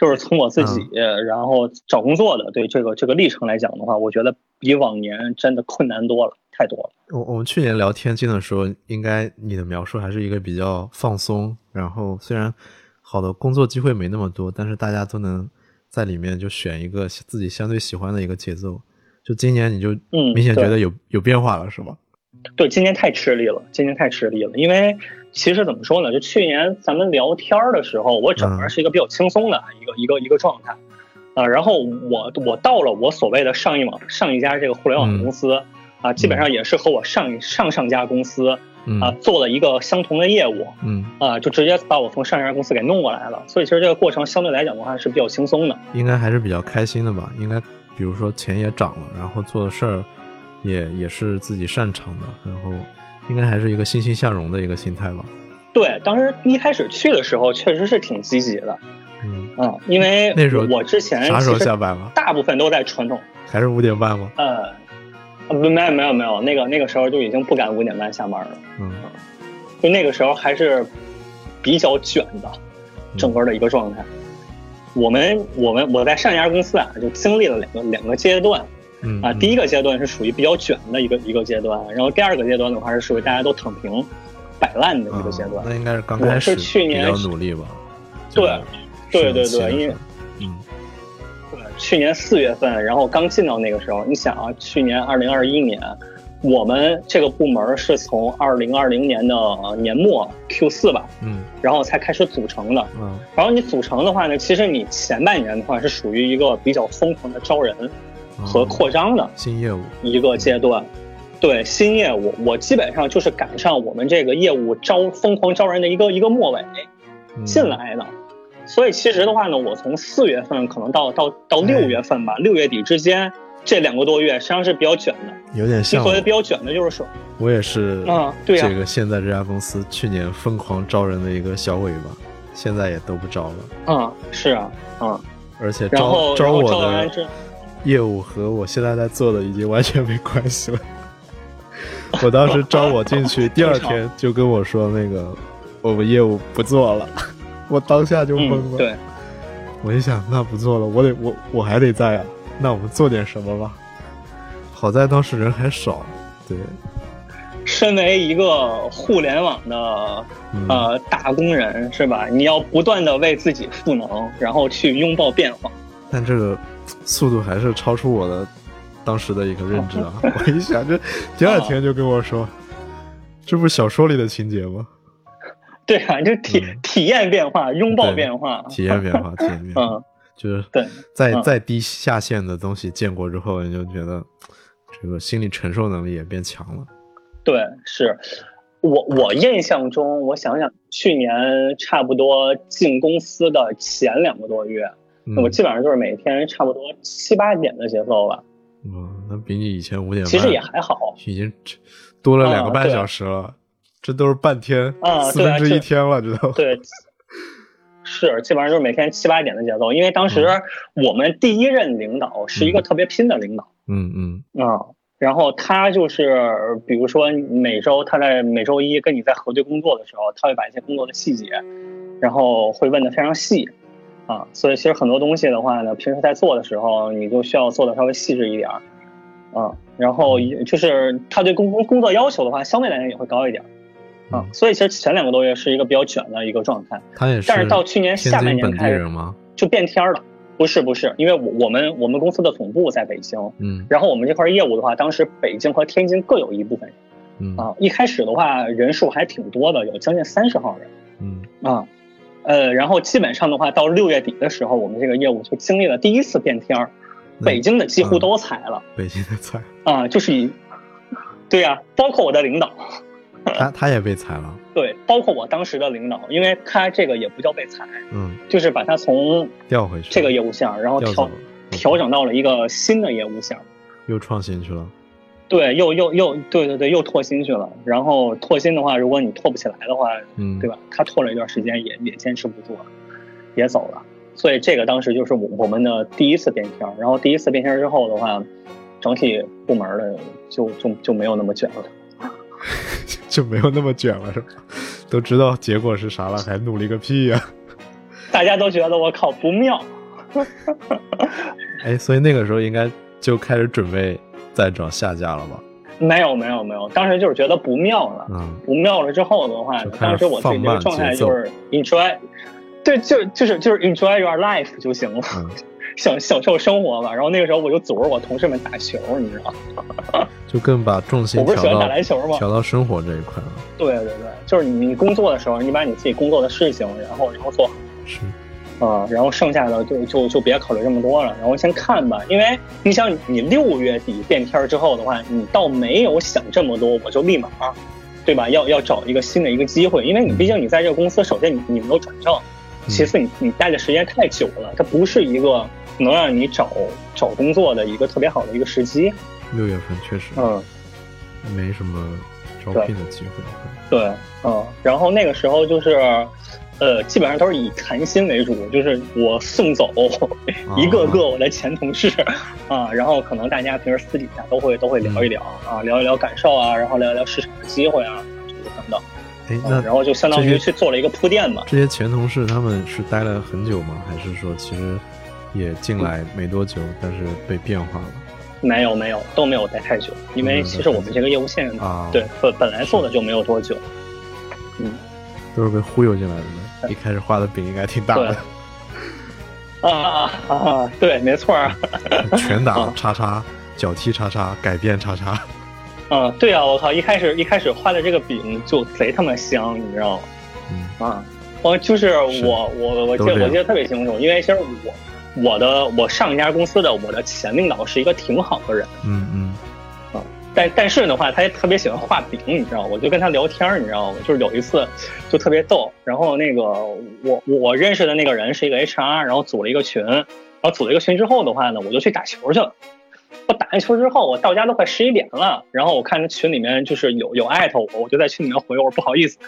就是从我自己，嗯然后找工作的对这个这个历程来讲的话，我觉得比往年真的困难多了，太多了。我我们去年聊天津的时候，应该你的描述还是一个比较放松，然后虽然好的工作机会没那么多，但是大家都能在里面就选一个自己相对喜欢的一个节奏。就今年你就嗯明显觉得有、有变化了，是吗？对，今年太吃力了，今年太吃力了。因为其实怎么说呢，就去年咱们聊天儿的时候，我整个嗯是一个比较轻松的一个、一个一个状态，啊、然后我我到了我所谓的上一网上一家这个互联网嗯公司啊、基本上也是和我上一上上家公司嗯、啊、做了一个相同的业务嗯，啊、就直接把我从上一家公司给弄过来了。所以其实这个过程相对来讲的话是比较轻松的。应该还是比较开心的吧？应该比如说钱也涨了，然后做的事儿也也是自己擅长的，然后应该还是一个欣欣向荣的一个心态吧？对，当时一开始去的时候确实是挺积极的，嗯，嗯，因为那时候我之前啥时候下班了？大部分都在传统。还是五点半吗？呃，没有没有没有，那个那个时候就已经不敢五点半下班了，嗯，就那个时候还是比较卷的，嗯整个的一个状态。我们我们我在上一家公司啊，就经历了两个两个阶段啊。嗯啊第一个阶段是属于比较卷的一个一个阶段，然后第二个阶段的话是属于大家都躺平、摆烂的一个阶段啊。那应该是刚我开始是去年比较努力吧？对对对对，因为嗯对，去年四月份，然后刚进到那个时候，你想啊，去年二零二一年，我们这个部门是从二零二零年的呃年末 Q 四吧，嗯然后才开始组成的。嗯然后你组成的话呢，其实你前半年的话是属于一个比较疯狂的招人和哦扩张的新业务，一个阶段。对新业务，我基本上就是赶上我们这个业务招疯狂招人的一个一个末尾嗯进来的。所以其实的话呢，我从四月份可能到到到六月份吧，六月底之间，这两个多月实际上是比较卷的。有点像所谓比较卷的，就是说，我也是啊对呀这个现在这家公司去年疯狂招人的一个小尾巴，现在也都不招了，嗯，是啊，嗯，而且招招我的业务和我现在在做的已经完全没关系了。我当时招我进去，第二天就跟我说那个我们业务不做了，我当下就懵嗯，了。对，我一想，那不做了，我得我我还得在啊，那我们做点什么吧。好在当时人还少，对，身为一个互联网的嗯呃打工人是吧？你要不断的为自己赋能，然后去拥抱变化。但这个速度还是超出我的当时的一个认知啊！我一想，这第二天就跟我说，这不是小说里的情节吗？对啊，就体、嗯体验变化，拥抱变化，体验变化，体验变化，嗯，就是对在再再低下限的东西见过之后，你就觉得这个心理承受能力也变强了。对，是我我印象中，我想想，去年差不多进公司的前两个多月，嗯我基本上就是每天差不多七八点的节奏吧，嗯，那比你以前五点半其实也还好。已经多了两个半小时了，这都是半天，啊四分之一天了，知道吗？对，是基本上就是每天七八点的节奏，因为当时嗯我们第一任领导是一个特别拼的领导嗯嗯啊、然后他就是比如说每周他在每周一跟你在核对工作的时候，他会把一些工作的细节，然后会问的非常细啊，所以其实很多东西的话呢，平时在做的时候，你就需要做的稍微细致一点儿啊，然后也就是他对工工工作要求的话，相对来讲也会高一点儿啊，嗯所以其实前两个多月是一个比较卷的一个状态。他也是，但是到去年下半年开始？就变天儿了。不是不是，因为我我们我们公司的总部在北京，嗯然后我们这块业务的话，当时北京和天津各有一部分人嗯啊。一开始的话，人数还挺多的，有将近三十号人嗯啊。呃，然后基本上的话，到六月底的时候，我们这个业务就经历了第一次变天儿，北京的几乎嗯都裁了北京的裁，啊，就是以，对呀、包括我的领导，他他也被裁了。对，包括我当时的领导，因为他这个也不叫被裁，嗯，就是把他从调回去这个业务线，然后调调整到了一个新的业务线。又创新去了。对，又又又对对对，又拓新去了。然后拓新的话，如果你拓不起来的话，嗯，对吧？他拓了一段时间也也坚持不住了，也走了。所以这个当时就是我我们的第一次变天。然后第一次变天之后的话，整体部门的就就就没有那么卷了。就没有那么卷了，是吧？都知道结果是啥了，还努力个屁呀、大家都觉得我靠不妙，哎，所以那个时候应该就开始准备再找下家了吧？没有没有没有，当时就是觉得不妙了。嗯不妙了之后的话当时我自己这个状态就是 enjoy，对，就就是就是 enjoy your life 就行了。嗯，享享受生活吧。然后那个时候我就组织我同事们打球，你知道吗？就更把重心我不是喜欢打篮球吗？调到生活这一块了。对对对，就是你你工作的时候，你把你自己工作的事情，然后然后做好。是，啊、然后剩下的就就就别考虑这么多了，然后先看吧，因为你想，你六月底变天儿之后的话，你倒没有想这么多，我就立马，对吧？要要找一个新的一个机会，因为你毕竟你在这个公司，首先你你没有转正，其次你你待的时间太久了，它不是一个能让你找找工作的一个特别好的一个时机。六月份确实嗯，没什么招聘的机会。对，嗯，然后那个时候就是，呃，基本上都是以谈心为主，就是我送走一个个我的前同事啊，然后可能大家平时私底下都会都会聊一聊啊，聊一聊感受啊，然后聊一聊市场的机会啊，这个等等，哎，啊那然后就相当于去做了一个铺垫嘛。这些前同事他们是待了很久吗？还是说其实也进来没多久，但是被变化了？没有没有都没有待太久，因为其实我们这个业务线啊对本本来做的就没有多久，嗯都是被忽悠进来的呢。一开始画的饼应该挺大的，啊啊啊啊，对，没错儿。拳打啊叉叉，脚踢叉叉，改变叉叉。嗯，对啊，我靠！一开始一开始画的这个饼就贼他妈香，你知道吗？嗯啊，我就是是我我我记得我记得特别清楚，因为其实我我的我上一家公司的我的前领导是一个挺好的人，嗯嗯但但是的话，他也特别喜欢画饼，你知道？我就跟他聊天，你知道吗？就是有一次就特别逗，然后那个我我认识的那个人是一个 HR，然后组了一个群，然后组了一个群之后的话呢，我就去打球去了。我打完球之后，我到家都快十一点了，然后我看群里面就是有有艾特我，我就在群里面回我说不好意思，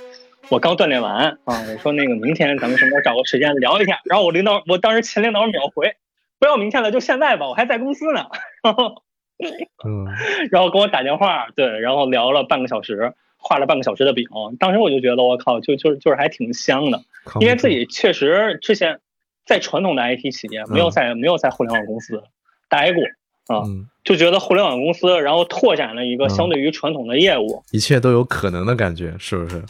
我刚锻炼完啊，我说那个明天咱们什么时候找个时间聊一下。然后我领导，我当时前领导秒回，不要明天了，就现在吧，我还在公司呢。然 后 嗯，然后跟我打电话，对，然后聊了半个小时，画了半个小时的饼。当时我就觉得我靠，就就就是还挺香的，因为自己确实之前在传统的 IT 企业没有在没有在互联网公司待过啊，嗯，就觉得互联网公司然后拓展了一个嗯相对于传统的业务。一切都有可能的感觉，是不是？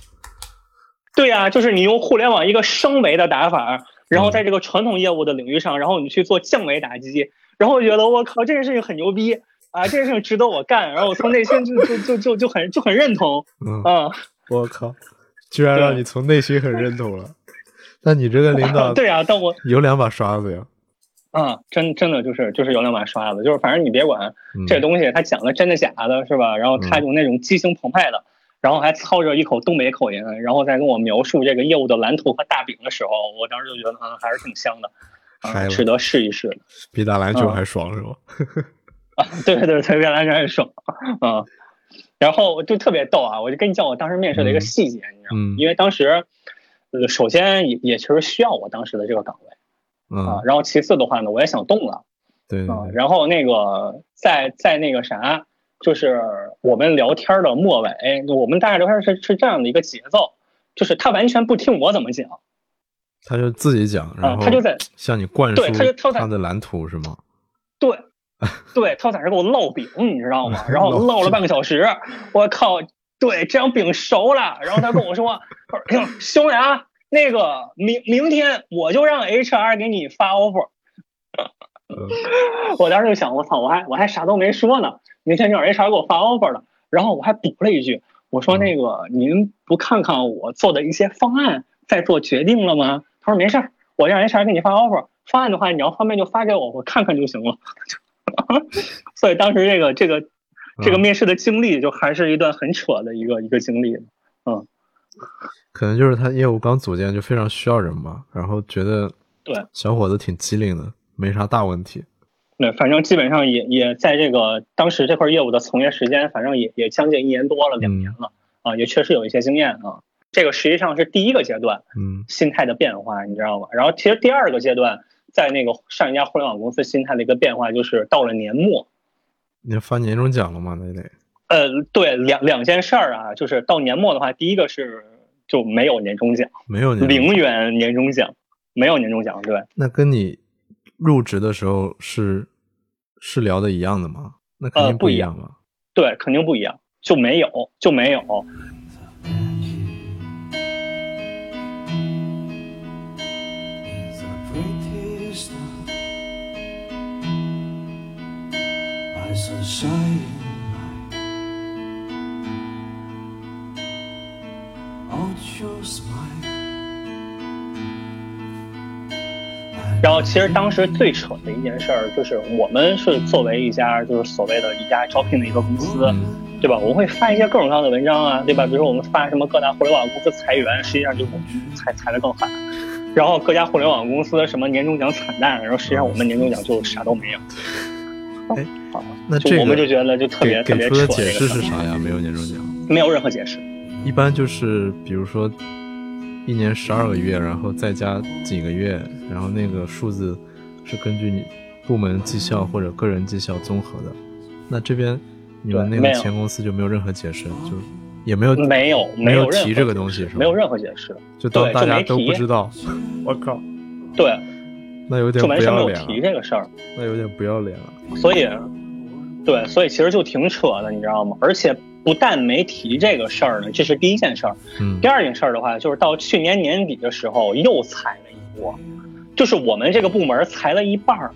对呀、就是你用互联网一个升维的打法，然后嗯在这个传统业务的领域上，然后你去做降维打击，然后我觉得我靠，这件事情很牛逼啊，这件事情值得我干，然后我从内心就就就就就很就很认同嗯，啊。我靠，居然让你从内心很认同了。那你这个领导对啊，但我有两把刷子呀。啊，真真的就是就是有两把刷子，就是反正你别管嗯这东西，他讲的真的假的，是吧？然后他用那种激情澎湃的，然后还操着一口东北口音，然后再跟我描述这个业务的蓝图和大饼的时候，我当时就觉得啊，还是挺香的，值得试一试。比打篮球嗯还爽是吧？啊，对对对，特别来着很爽啊。然后就特别逗啊，我就跟你讲我当时面试的一个嗯细节，你知道吗？嗯因为当时，呃，首先也也其实需要我当时的这个岗位啊，嗯，然后其次的话呢，我也想动了。啊，对然后那个在在那个啥，就是我们聊天的末尾，我们大概聊天是是这样的一个节奏，就是他完全不听我怎么讲，他就自己讲，然后啊他就在向你灌对他就他输他的蓝图是吗？对，对，他在那给我烙饼，你知道吗？然后 烙烙了半个小时，我靠，对，这样饼熟了，然后他跟我说，哎呦兄弟啊，那个明明天我就让 HR 给你发 offer。嗯我当时就想，我操，我还我还啥都没说呢，明天就让 HR 给我发 offer 了。然后我还补了一句，我说那个您不看看我做的一些方案再做决定了吗？他说没事儿，我让 HR 给你发 offer，方案的话你要方便就发给我，我看看就行了。所以当时这个这个这个嗯面试的经历，就还是一段很扯的一个一个经历。嗯可能就是他业务刚组建就非常需要人吧，然后觉得对小伙子挺机灵的，没啥大问题。对，反正基本上也也在这个当时这块业务的从业时间，反正也也将近一年多了，两年了、啊，也确实有一些经验啊。这个实际上是第一个阶段嗯心态的变化，你知道吗？然后其实第二个阶段，在那个上一家互联网公司心态的一个变化，就是到了年末，你发年终奖了吗？那得呃，对，两两件事儿啊，就是到年末的话，第一个是就没有年终奖，没有年终零元年终奖，没有年终奖，对。那跟你入职的时候是是聊的一样的吗？那肯定呃不一样一样吧？对，肯定不一样，就没有，就没有。然后其实当时最扯的一件事儿，就是我们是作为一家就是所谓的一家招聘的一个公司，嗯对吧？我们会发一些各种各样的文章啊，对吧？比如说我们发什么各大互联网公司裁员，实际上就是我们裁裁的更狠。然后各家互联网公司什么年终奖惨淡，然后实际上我们年终奖就啥都没有。哎啊，那这就我们就觉得就特别特别扯出的解释这个事，是啥呀？没有年终奖，没有任何解释。一般就是比如说一年十二个月，然后再加几个月，然后那个数字是根据你部门绩效或者个人绩效综合的。那这边你们那个前公司就没有任何解释，就也没有没有没有提这个东西是吧？没有任何解释。就当大家都不知道。我靠，对，那有点不就完全没有要脸提，这个事儿。那有点不要脸了。所以，对，所以其实就挺扯的，你知道吗？而且不但没提这个事儿呢，这是第一件事儿。嗯第二件事儿的话，就是到去年年底的时候又裁了一波，就是我们这个部门裁了一半儿，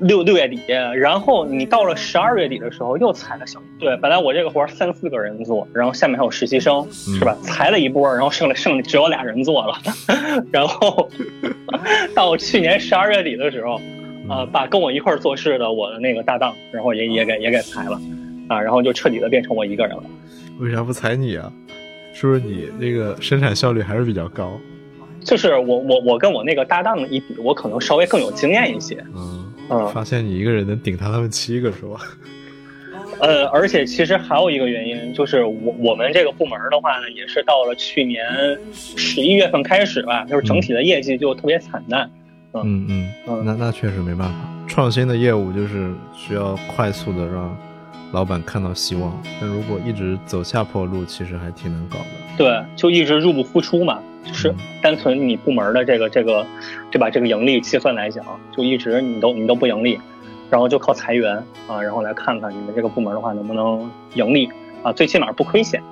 六六月底，然后你到了十二月底的时候又裁了小对，本来我这个活儿三四个人做，然后下面还有实习生，嗯是吧？裁了一波，然后剩了剩只有俩人做了，然后到去年十二月底的时候，呃，把跟我一块儿做事的我的那个搭档，然后也也给也给裁了，啊，然后就彻底的变成我一个人了。为啥不裁你啊？是不是你那个生产效率还是比较高？就是我我我跟我那个搭档一比，我可能稍微更有经验一些嗯嗯，发现你一个人能顶他们七个是吧？呃，而且其实还有一个原因，就是我我们这个部门的话呢，也是到了去年十一月份开始吧，就是整体的业绩就特别惨淡。嗯嗯，嗯那那确实没办法，创新的业务就是需要快速的让老板看到希望，但如果一直走下坡路，其实还挺难搞的。对，就一直入不敷出嘛，就是嗯单纯你部门的这个这个，对吧？这个盈利计算来讲，就一直你都你都不盈利，然后就靠裁员啊，然后来看看你们这个部门的话能不能盈利啊，最起码不亏钱。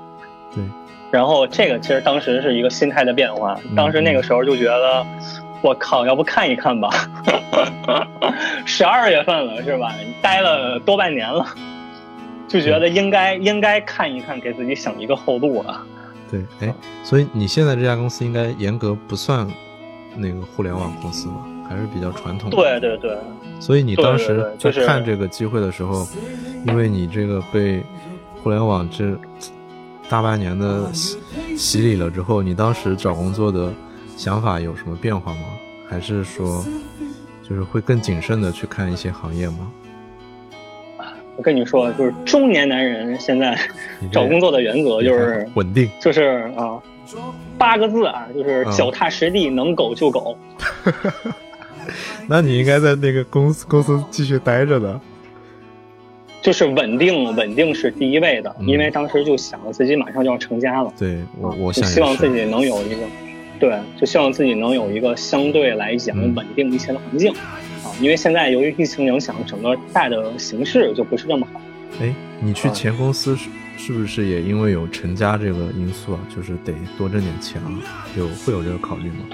对，然后这个其实当时是一个心态的变化，嗯当时那个时候就觉得，我靠，要不看一看吧，十二月份了是吧？待了多半年了，就觉得应该应该看一看，给自己想一个后路啊。对，哎，所以你现在这家公司应该严格不算那个互联网公司吧？还是比较传统的。对对对，所以你当时就看这个机会的时候，因为你这个被互联网这大半年的洗洗礼了之后，你当时找工作的想法有什么变化吗？还是说，就是会更谨慎的去看一些行业吗？我跟你说，就是中年男人现在找工作的原则就是稳定，就是啊，八个字啊，就是嗯脚踏实地，能苟就苟。那你应该在那个公司公司继续待着的。就是稳定，稳定是第一位的，嗯因为当时就想自己马上就要成家了，对我，我啊就。希望自己能有一个，对，就希望自己能有一个相对来讲嗯稳定一些的环境，啊，因为现在由于疫情影响，整个大的形势就不是那么好。哎，你去啊前公司是是不是也因为有成家这个因素啊？就是得多挣点钱啊？有会有这个考虑吗？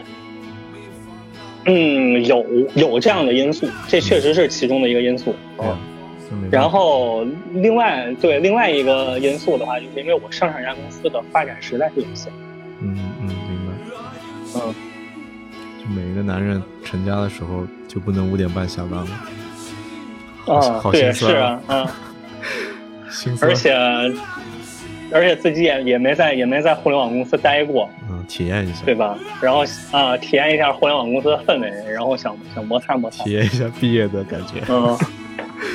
嗯，有有这样的因素，这确实是其中的一个因素。嗯啊然后另外对另外一个因素的话，就是因为我上上家公司的发展实在是有限。嗯嗯，明白。嗯，就每一个男人成家的时候就不能五点半下班了，啊，好对，心酸是啊，嗯，心酸。而且而且自己也也没在也没在互联网公司待过，嗯，体验一下，对吧？然后啊，体验一下互联网公司的氛围，然后想想摩擦摩擦体。验一下毕业的感觉。嗯，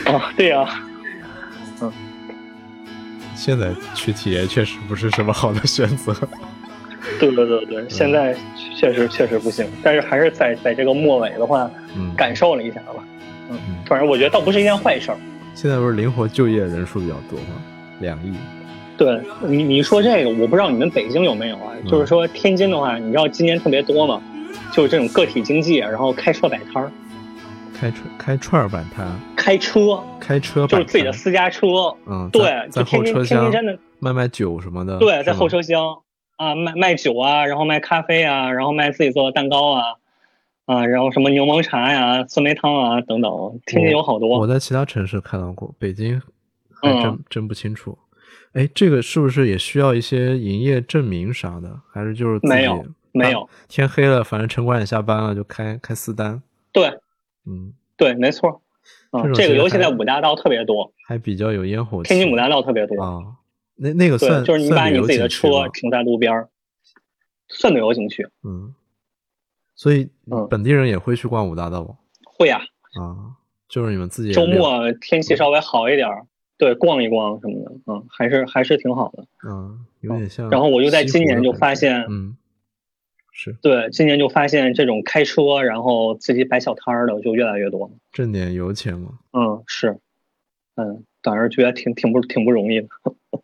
啊，对呀、嗯现在去体验确实不是什么好的选择。对对对对，现在确实确实不行，但是还是在在这个末尾的话，嗯，感受了一下吧。嗯嗯，反正我觉得倒不是一件坏事儿。现在不是灵活就业人数比较多吗？两亿。对你你说这个，我不知道你们北京有没有啊？嗯就是说天津的话，你知道今年特别多吗？就是这种个体经济，然后开车摆摊儿，开车开串儿摆摊，开车开车就是自己的私家车，嗯，对在，后车厢天津真的卖卖酒什么的。对，在后车厢啊卖卖酒啊，然后卖咖啡啊，然后卖自己做的蛋糕啊，啊，然后什么柠檬茶呀、酸梅汤啊等等，天津有好多我多。在其他城市看到过，北京还真、嗯真不清楚。哎，这个是不是也需要一些营业证明啥的？还是就是没有没有啊天黑了，反正城管也下班了，就开开私单。对嗯，对，没错。这个尤其在五大道特别多，还比较有烟火气。天津五大道特别多。啊，那那个，算就是你把你自己的车停在路边儿，算旅游景区。嗯，所以嗯本地人也会去逛五大道吗会呀、啊，就是你们自己周末天气稍微好一点儿，对，逛一逛什么的，嗯，还是还是挺好的。嗯，有点像。然后我就在今年就发现，嗯，是对，今年就发现这种开车然后自己摆小摊儿的就越来越多。挣点油钱嘛，嗯，是，嗯，反而觉得挺挺不挺不容易的。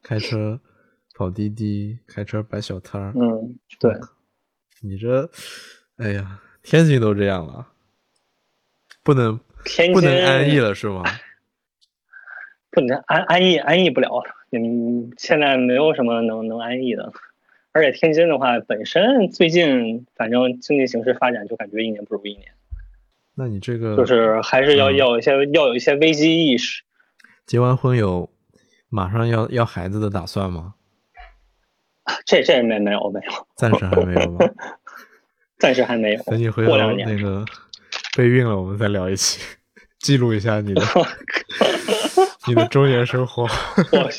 开车跑滴滴，开车摆小摊儿。嗯，对，你这，哎呀，天津都这样了，不能天津不能安逸了是吗？不能安安逸安逸不了，嗯，现在没有什么能能安逸的。而且天津的话，本身最近反正经济形势发展就感觉一年不如一年，那你这个就是还是要嗯要有一些要有一些危机意识。结完婚有马上要要孩子的打算吗？这这没没有没有，暂时还没有吧。暂时还没有。等你回头那个备孕了，我们再聊一期，记录一下你的你的中年生活。我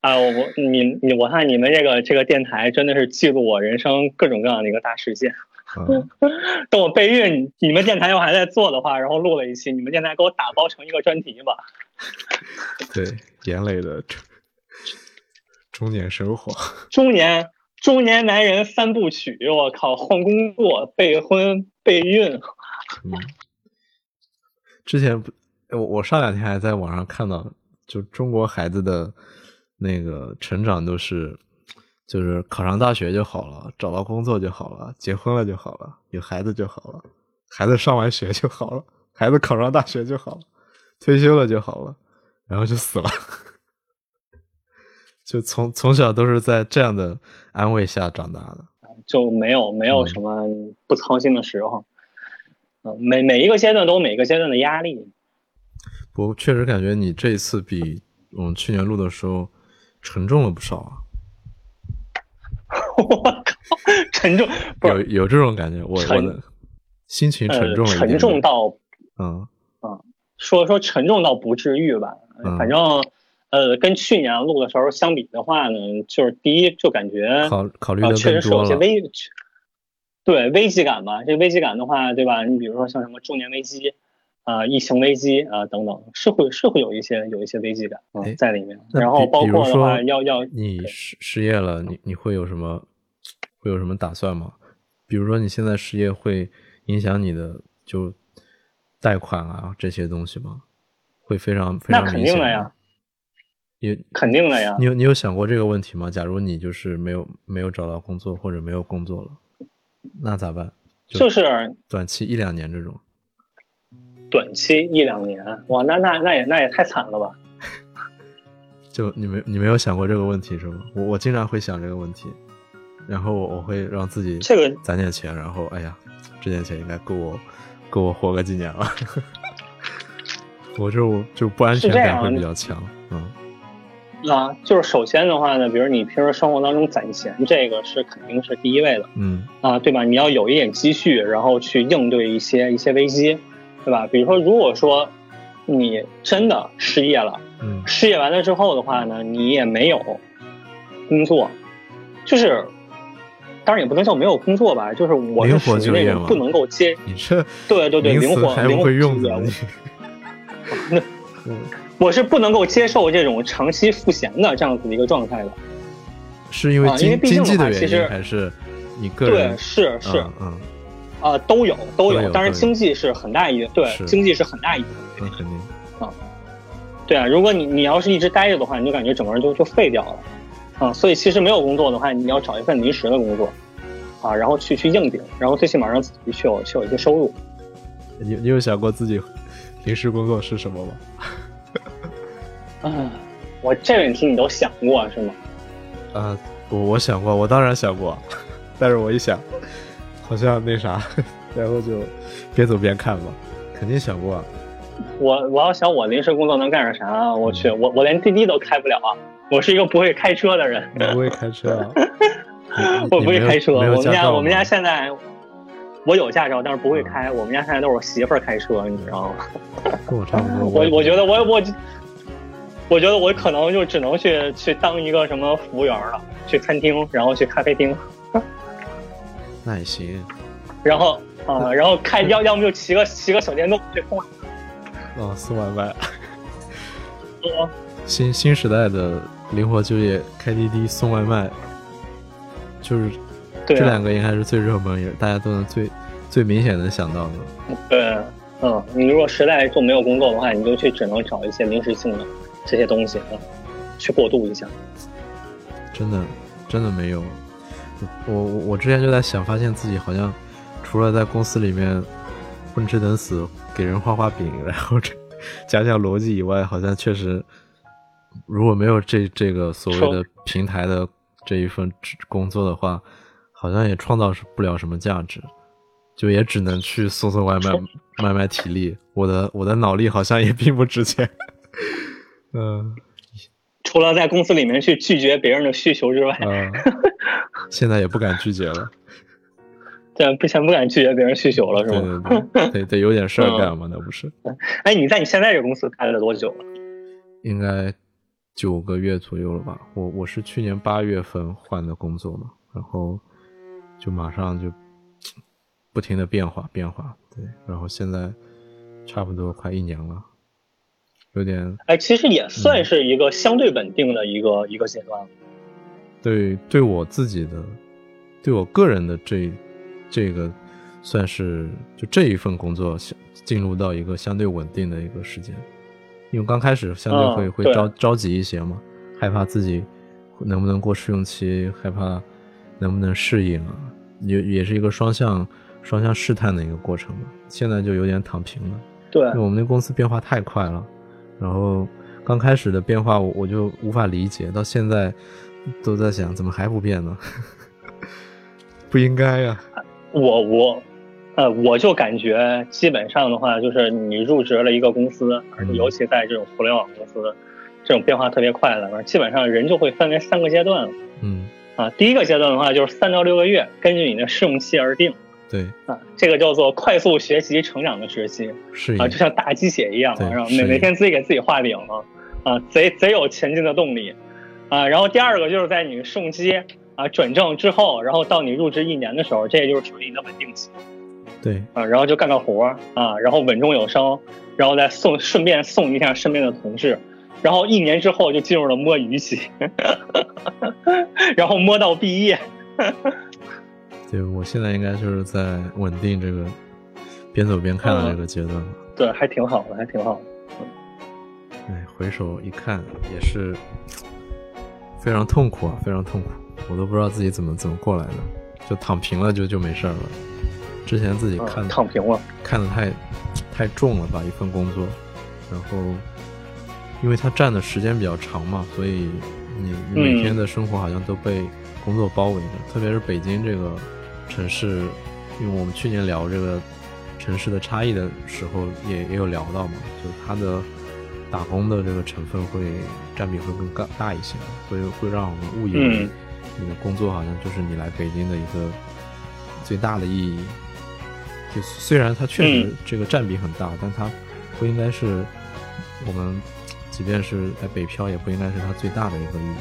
啊，我我你你我看你们这个这个电台真的是记录我人生各种各样的一个大事件。嗯，等我备孕，你们电台要还在做的话，然后录了一期，你们电台给我打包成一个专题吧。对，严磊的中中年生活，中年中年男人三部曲，我靠，换工作、备婚、备孕，嗯，之前不，我我上两天还在网上看到，就中国孩子的那个成长都是，就是考上大学就好了，找到工作就好了，结婚了就好了，有孩子就好了，孩子上完学就好了，孩子考上大学就好了，退休了就好了，然后就死了。就从从小都是在这样的安慰下长大的，就没有没有什么不操心的时候。嗯，每每一个阶段都有每个阶段的压力。我确实感觉你这一次比我们去年录的时候沉重了不少啊。我靠，沉重不有是有这种感觉，我沉我的心情沉重。沉重到嗯嗯说说沉重到不至于吧，嗯反正呃，跟去年录的时候相比的话呢，就是第一就感觉考考虑啊，的确实是。有些危，对危机感吧。这危机感的话，对吧？你比如说像什么中年危机啊、疫情危机啊、等等，是会是会有一些有一些危机感在里面。然后包括的话，要要你失失业了，你你会有什么会有什么打算吗？比如说你现在失业会影响你的就贷款啊这些东西吗？会非常非那肯常明显的呀。也肯定的呀你。有你有想过这个问题吗？假如你就是没有没有找到工作或者没有工作了，那咋办？就是短期一两年这种，短期一两年，哇，那那那也那也太惨了吧？就你没你没有想过这个问题是吗？我我经常会想这个问题，然后我我会让自己这个攒点钱，然后哎呀，这点钱应该够我够我活个几年了。我就就不安全感会比较强，嗯啊，就是首先的话呢，比如你平时生活当中攒钱，这个是肯定是第一位的嗯啊，对吧？你要有一点积蓄，然后去应对一些一些危机，对吧？比如说，如果说你真的失业了，嗯失业完了之后的话呢，你也没有工作，就是，当然也不能叫没有工作吧，就是我是属于那种不能够接，你这对对对，灵活灵活会用呢就业，你 我我是不能够接受这种长期赋闲的这样子的一个状态的。是因为经啊因为毕竟经济的原因，的话其实还是你个对？，是是嗯嗯，啊、都有都都有有，当然经济是很大一对经济是很大一部分。那肯定。对啊，如果你你要是一直待着的话，你就感觉整个人就就废掉了，啊，所以其实没有工作的话，你要找一份临时的工作，啊，然后去去应顶，然后最起码让自己去有去有一些收入。你你有想过自己临时工作是什么吗？啊，我这个问题你都想过是吗？啊，我我想过，我当然想过，但是我一想，好像那啥，然后就边走边看吧，肯定想过啊。我我要想我临时工作能干点啥？我去，我我连滴滴都开不了啊！我是一个不会开车的人，你不会开车啊？我不会开车。我们家我们家现在我有驾照，但是不会开。我们家现在都是我媳妇儿开车，你知道吗？跟我差不多。我我觉得我我我觉得我可能就只能去去当一个什么服务员了，去餐厅，然后去咖啡厅，那也行然后啊、然后开要要么就骑个骑个小电动去送哦，送外卖。车。新新时代的灵活就业，开滴滴送外卖，就是对啊这两，个应该是最热门，也是大家都能最最明显的想到的。对，嗯，你如果实在做没有工作的话，你就去只能找一些临时性的这些东西啊，去过渡一下。真的真的没有。我我我之前就在想，发现自己好像除了在公司里面混吃等死，给人画画饼，然后这讲讲逻辑以外，好像确实如果没有这这个所谓的平台的这一份职工作的话，好像也创造不了什么价值，就也只能去送送外卖，卖卖体力。我的我的脑力好像也并不值钱。嗯除了在公司里面去拒绝别人的需求之外，嗯，现在也不敢拒绝了。对，不想不敢拒绝别人需求了，是对吗？对对，得得有点事儿干嘛？那不是？哎，你在你现在这个公司待了多久了？应该九个月左右了吧？我我是去年八月份换的工作嘛，然后就马上就不停的变化变化，对，然后现在差不多快一年了，有点哎，其实也算是一个相对稳定的一个、一个阶段了。对对我自己的，对我个人的这这个算是就这一份工作相进入到一个相对稳定的一个时间，因为刚开始相对会、嗯会着着急一些嘛，害怕自己能不能过试用期，害怕能不能适应啊，也也是一个双向双向试探的一个过程嘛。现在就有点躺平了。对因为我们那公司变化太快了，然后刚开始的变化我我就无法理解，到现在都在想怎么还不变呢？不应该呀、我我，呃，我就感觉基本上的话，就是你入职了一个公司，而且嗯尤其在这种互联网公司，这种变化特别快的，基本上人就会分为三个阶段了嗯，啊。第一个阶段的话，就是三到六个月，根据你的试用期而定对，啊，这个叫做快速学习成长的时期是啊，就像打鸡血一样，然后每每天自己给自己画饼啊，啊，贼贼有前进的动力啊。然后第二个就是在你试用期啊转正之后，然后到你入职一年的时候，这也就是属于你的稳定期。对，啊，然后就干干活儿啊，然后稳中有升，然后再送顺便送一下身边的同事，然后一年之后就进入了摸鱼期，然后摸到毕业。对我现在应该就是在稳定这个边走边看的这个阶段吧。对，还挺好的，还挺好的。哎，回首一看也是非常痛苦啊，非常痛苦，我都不知道自己怎么怎么过来的，就躺平了就就没事儿了。之前自己啊看、躺平了。看的太太重了吧一份工作，然后因为它占的时间比较长嘛，所以你你每天的生活好像都被工作包围着，特别是北京这个城市，因为我们去年聊这个城市的差异的时候也也有聊到嘛，就是它的打工的这个成分会占比会更大大一些，所以会让我们误以为嗯你的工作好像就是你来北京的一个最大的意义。就虽然它确实嗯这个占比很大，但它不应该是我们即便是在北漂，也不应该是它最大的一个意义。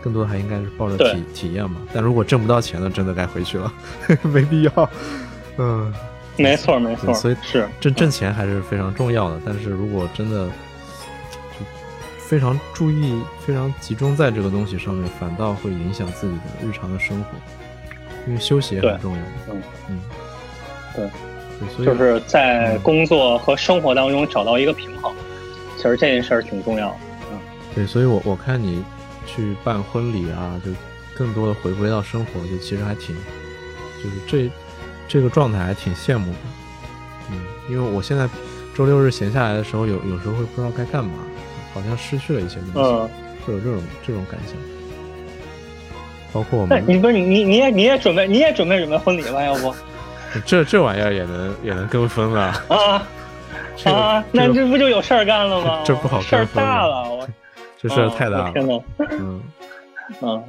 更多的还应该是抱着体体验嘛。但如果挣不到钱了，真的该回去了，没必要。嗯，没错，没错，所以是挣挣钱还是非常重要的。但是如果真的就非常注意、非常集中在这个东西上面，反倒会影响自己的日常的生活，因为休息也很重要。嗯对，所以就是在工作和生活当中找到一个平衡。其实这件事儿挺重要的。嗯对，所以我我看你去办婚礼啊，就更多的回归到生活，就其实还挺，就是这这个状态还挺羡慕的。嗯，因为我现在周六日闲下来的时候，有有时候会不知道该干嘛，好像失去了一些东西，嗯，会有这种这种感想。包括我们那你不是你你你也你也准备你也准备准备婚礼吧？要不 这这玩意儿也能也能跟风啊？啊这个啊，那这不就有事儿干了吗？这不好事儿大了，我这事儿太大了。嗯，嗯，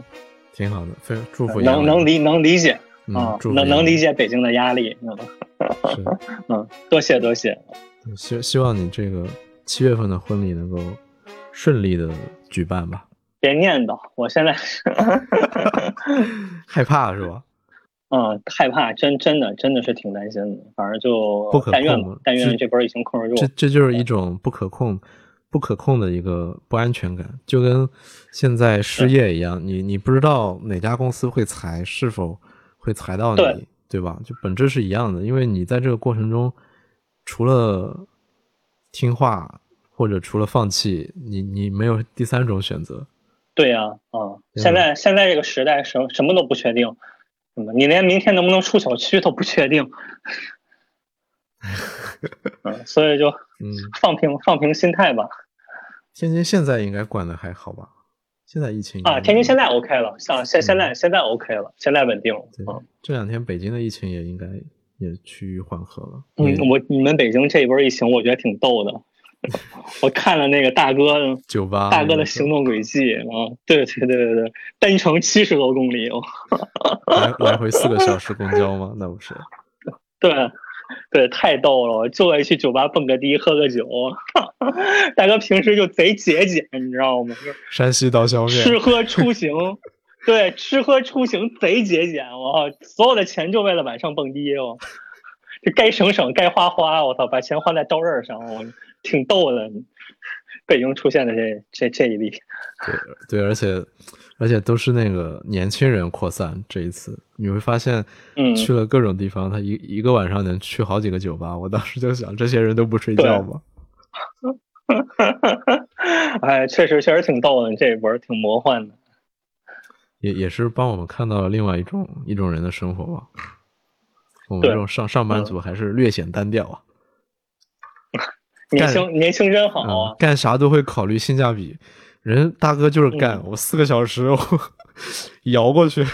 挺好的，非常祝福能能理能理解嗯啊，能能理解北京的压力，嗯是。嗯，多谢多谢，希希望你这个七月份的婚礼能够顺利的举办吧。别念叨，我现在害怕是吧？嗯害怕，真真的真的是挺担心的，反正就不可但愿，吧但愿这这波疫情控制住这。这就是一种不可控、不可控的一个不安全感，就跟现在失业一样，你你不知道哪家公司会裁，是否会裁到你，对对吧？就本质是一样的，因为你在这个过程中，除了听话或者除了放弃，你你没有第三种选择。对呀、啊，对现在现在这个时代什什么都不确定，嗯，你连明天能不能出小区都不确定，嗯，所以就嗯，放平放平心态吧。天津现在应该管的还好吧？现在疫情啊，天津现在 OK 了，像现现在现在 OK 了，现在稳定了。这两天北京的疫情也应该也趋于缓和了。嗯，我你们北京这一波疫情，我觉得挺逗的。我看了那个大哥酒吧大哥的行动轨迹啊，对对对对对，单程七十多公里哦，来来回四个小时公交吗？那不是。对对，太逗了，我就爱去酒吧蹦个迪，喝个酒。大哥平时就贼节俭，你知道吗？山西刀削面，吃喝出行，对，吃喝出行贼节俭，我所有的钱就为了晚上蹦迪，哦这该省省，该花花，我操，把钱花在刀刃上，我挺逗的。北京出现的这这这一例，对对，而且而且都是那个年轻人扩散。这一次你会发现，嗯去了各种地方，他一一个晚上能去好几个酒吧。我当时就想，这些人都不睡觉吗？哎，确实确实挺逗的，这一波挺魔幻的。也也是帮我们看到了另外一种一种人的生活吧。我们这种上上班族还是略显单调啊，年轻年轻真好嗯啊，！干啥都会考虑性价比。人大哥就是干，嗯我四个小时我 摇过去，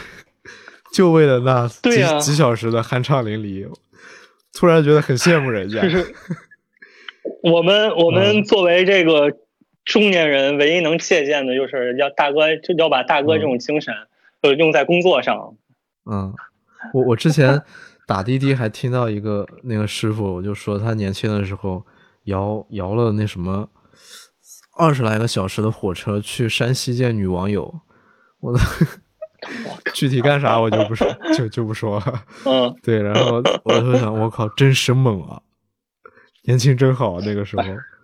就为了那几、对几小时的酣畅淋漓。突然觉得很羡慕人家，就是我们我们嗯作为这个中年人，唯一能借鉴的就是要大哥，就要把大哥这种精神，呃，用在工作上。嗯，我我之前打滴滴还听到一个那个师傅，我就说他年轻的时候摇摇了那什么二十来个小时的火车去山西见女网友，我的 具体干啥我就不说就就不说了。嗯，对，然后我就想，我靠，真生猛啊！年轻真好，那个时候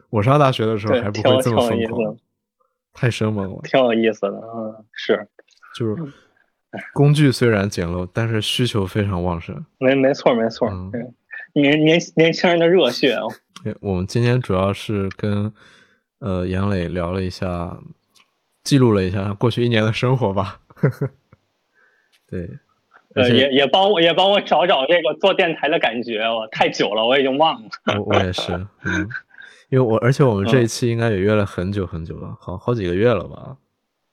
我上大学的时候，还不会这么疯狂，太生猛了。挺有意思的。嗯，是就是工具虽然简陋，但是需求非常旺盛。没没错没错。嗯年年年轻人的热血，我们今天主要是跟呃杨磊聊了一下，记录了一下他过去一年的生活吧。对，而呃，也也帮我也帮我找找这个做电台的感觉。我太久了，我已经忘了。我我也是，嗯，因为我而且我们嗯这一期应该也约了很久很久了，好好几个月了吧？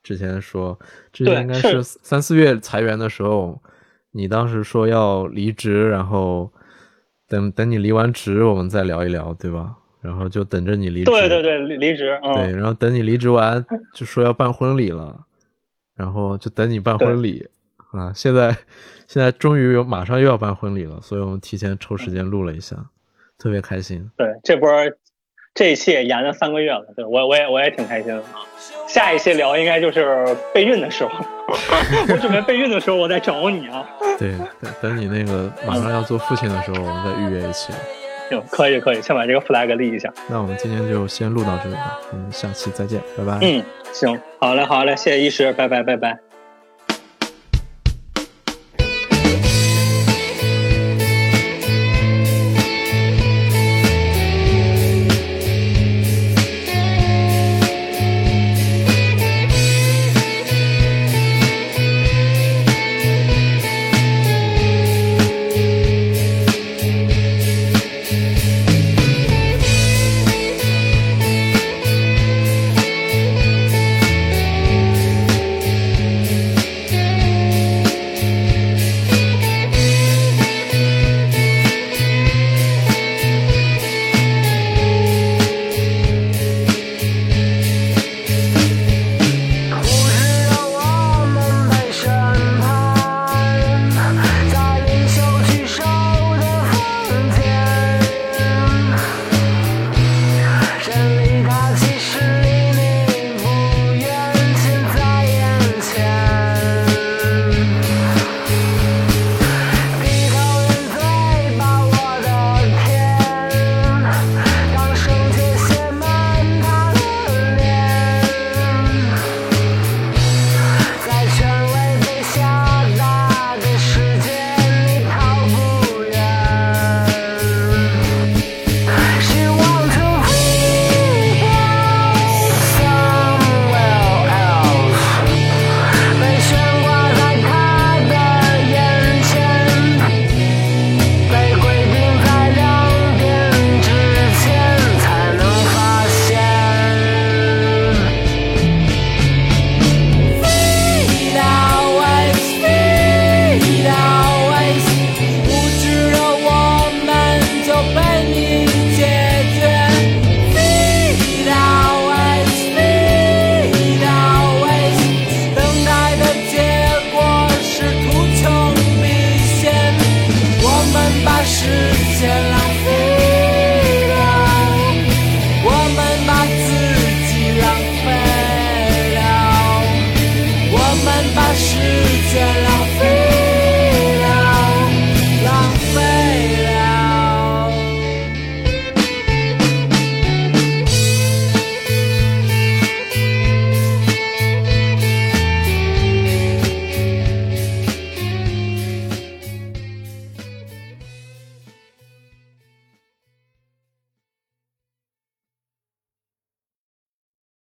之前说，之前应该是是三四月裁员的时候，你当时说要离职，然后等等你离完职，我们再聊一聊，对吧？然后就等着你离职，对对对，离离职。嗯，对，然后等你离职完，就说要办婚礼了，然后就等你办婚礼啊。现在现在终于有马上又要办婚礼了，所以我们提前抽时间录了一下，特别开心。对，这波儿这一期也延了三个月了，对我我也我也挺开心的啊。下一期聊应该就是备孕的时候，我准备备孕的时候我再找你啊。对，等等你那个马上要做父亲的时候，我们再预约一期。行，可以可以，先把这个 flag 立一下。那我们今天就先录到这里吧，我们下期再见，拜拜。嗯，行，好嘞好嘞，谢谢医师，拜拜拜拜。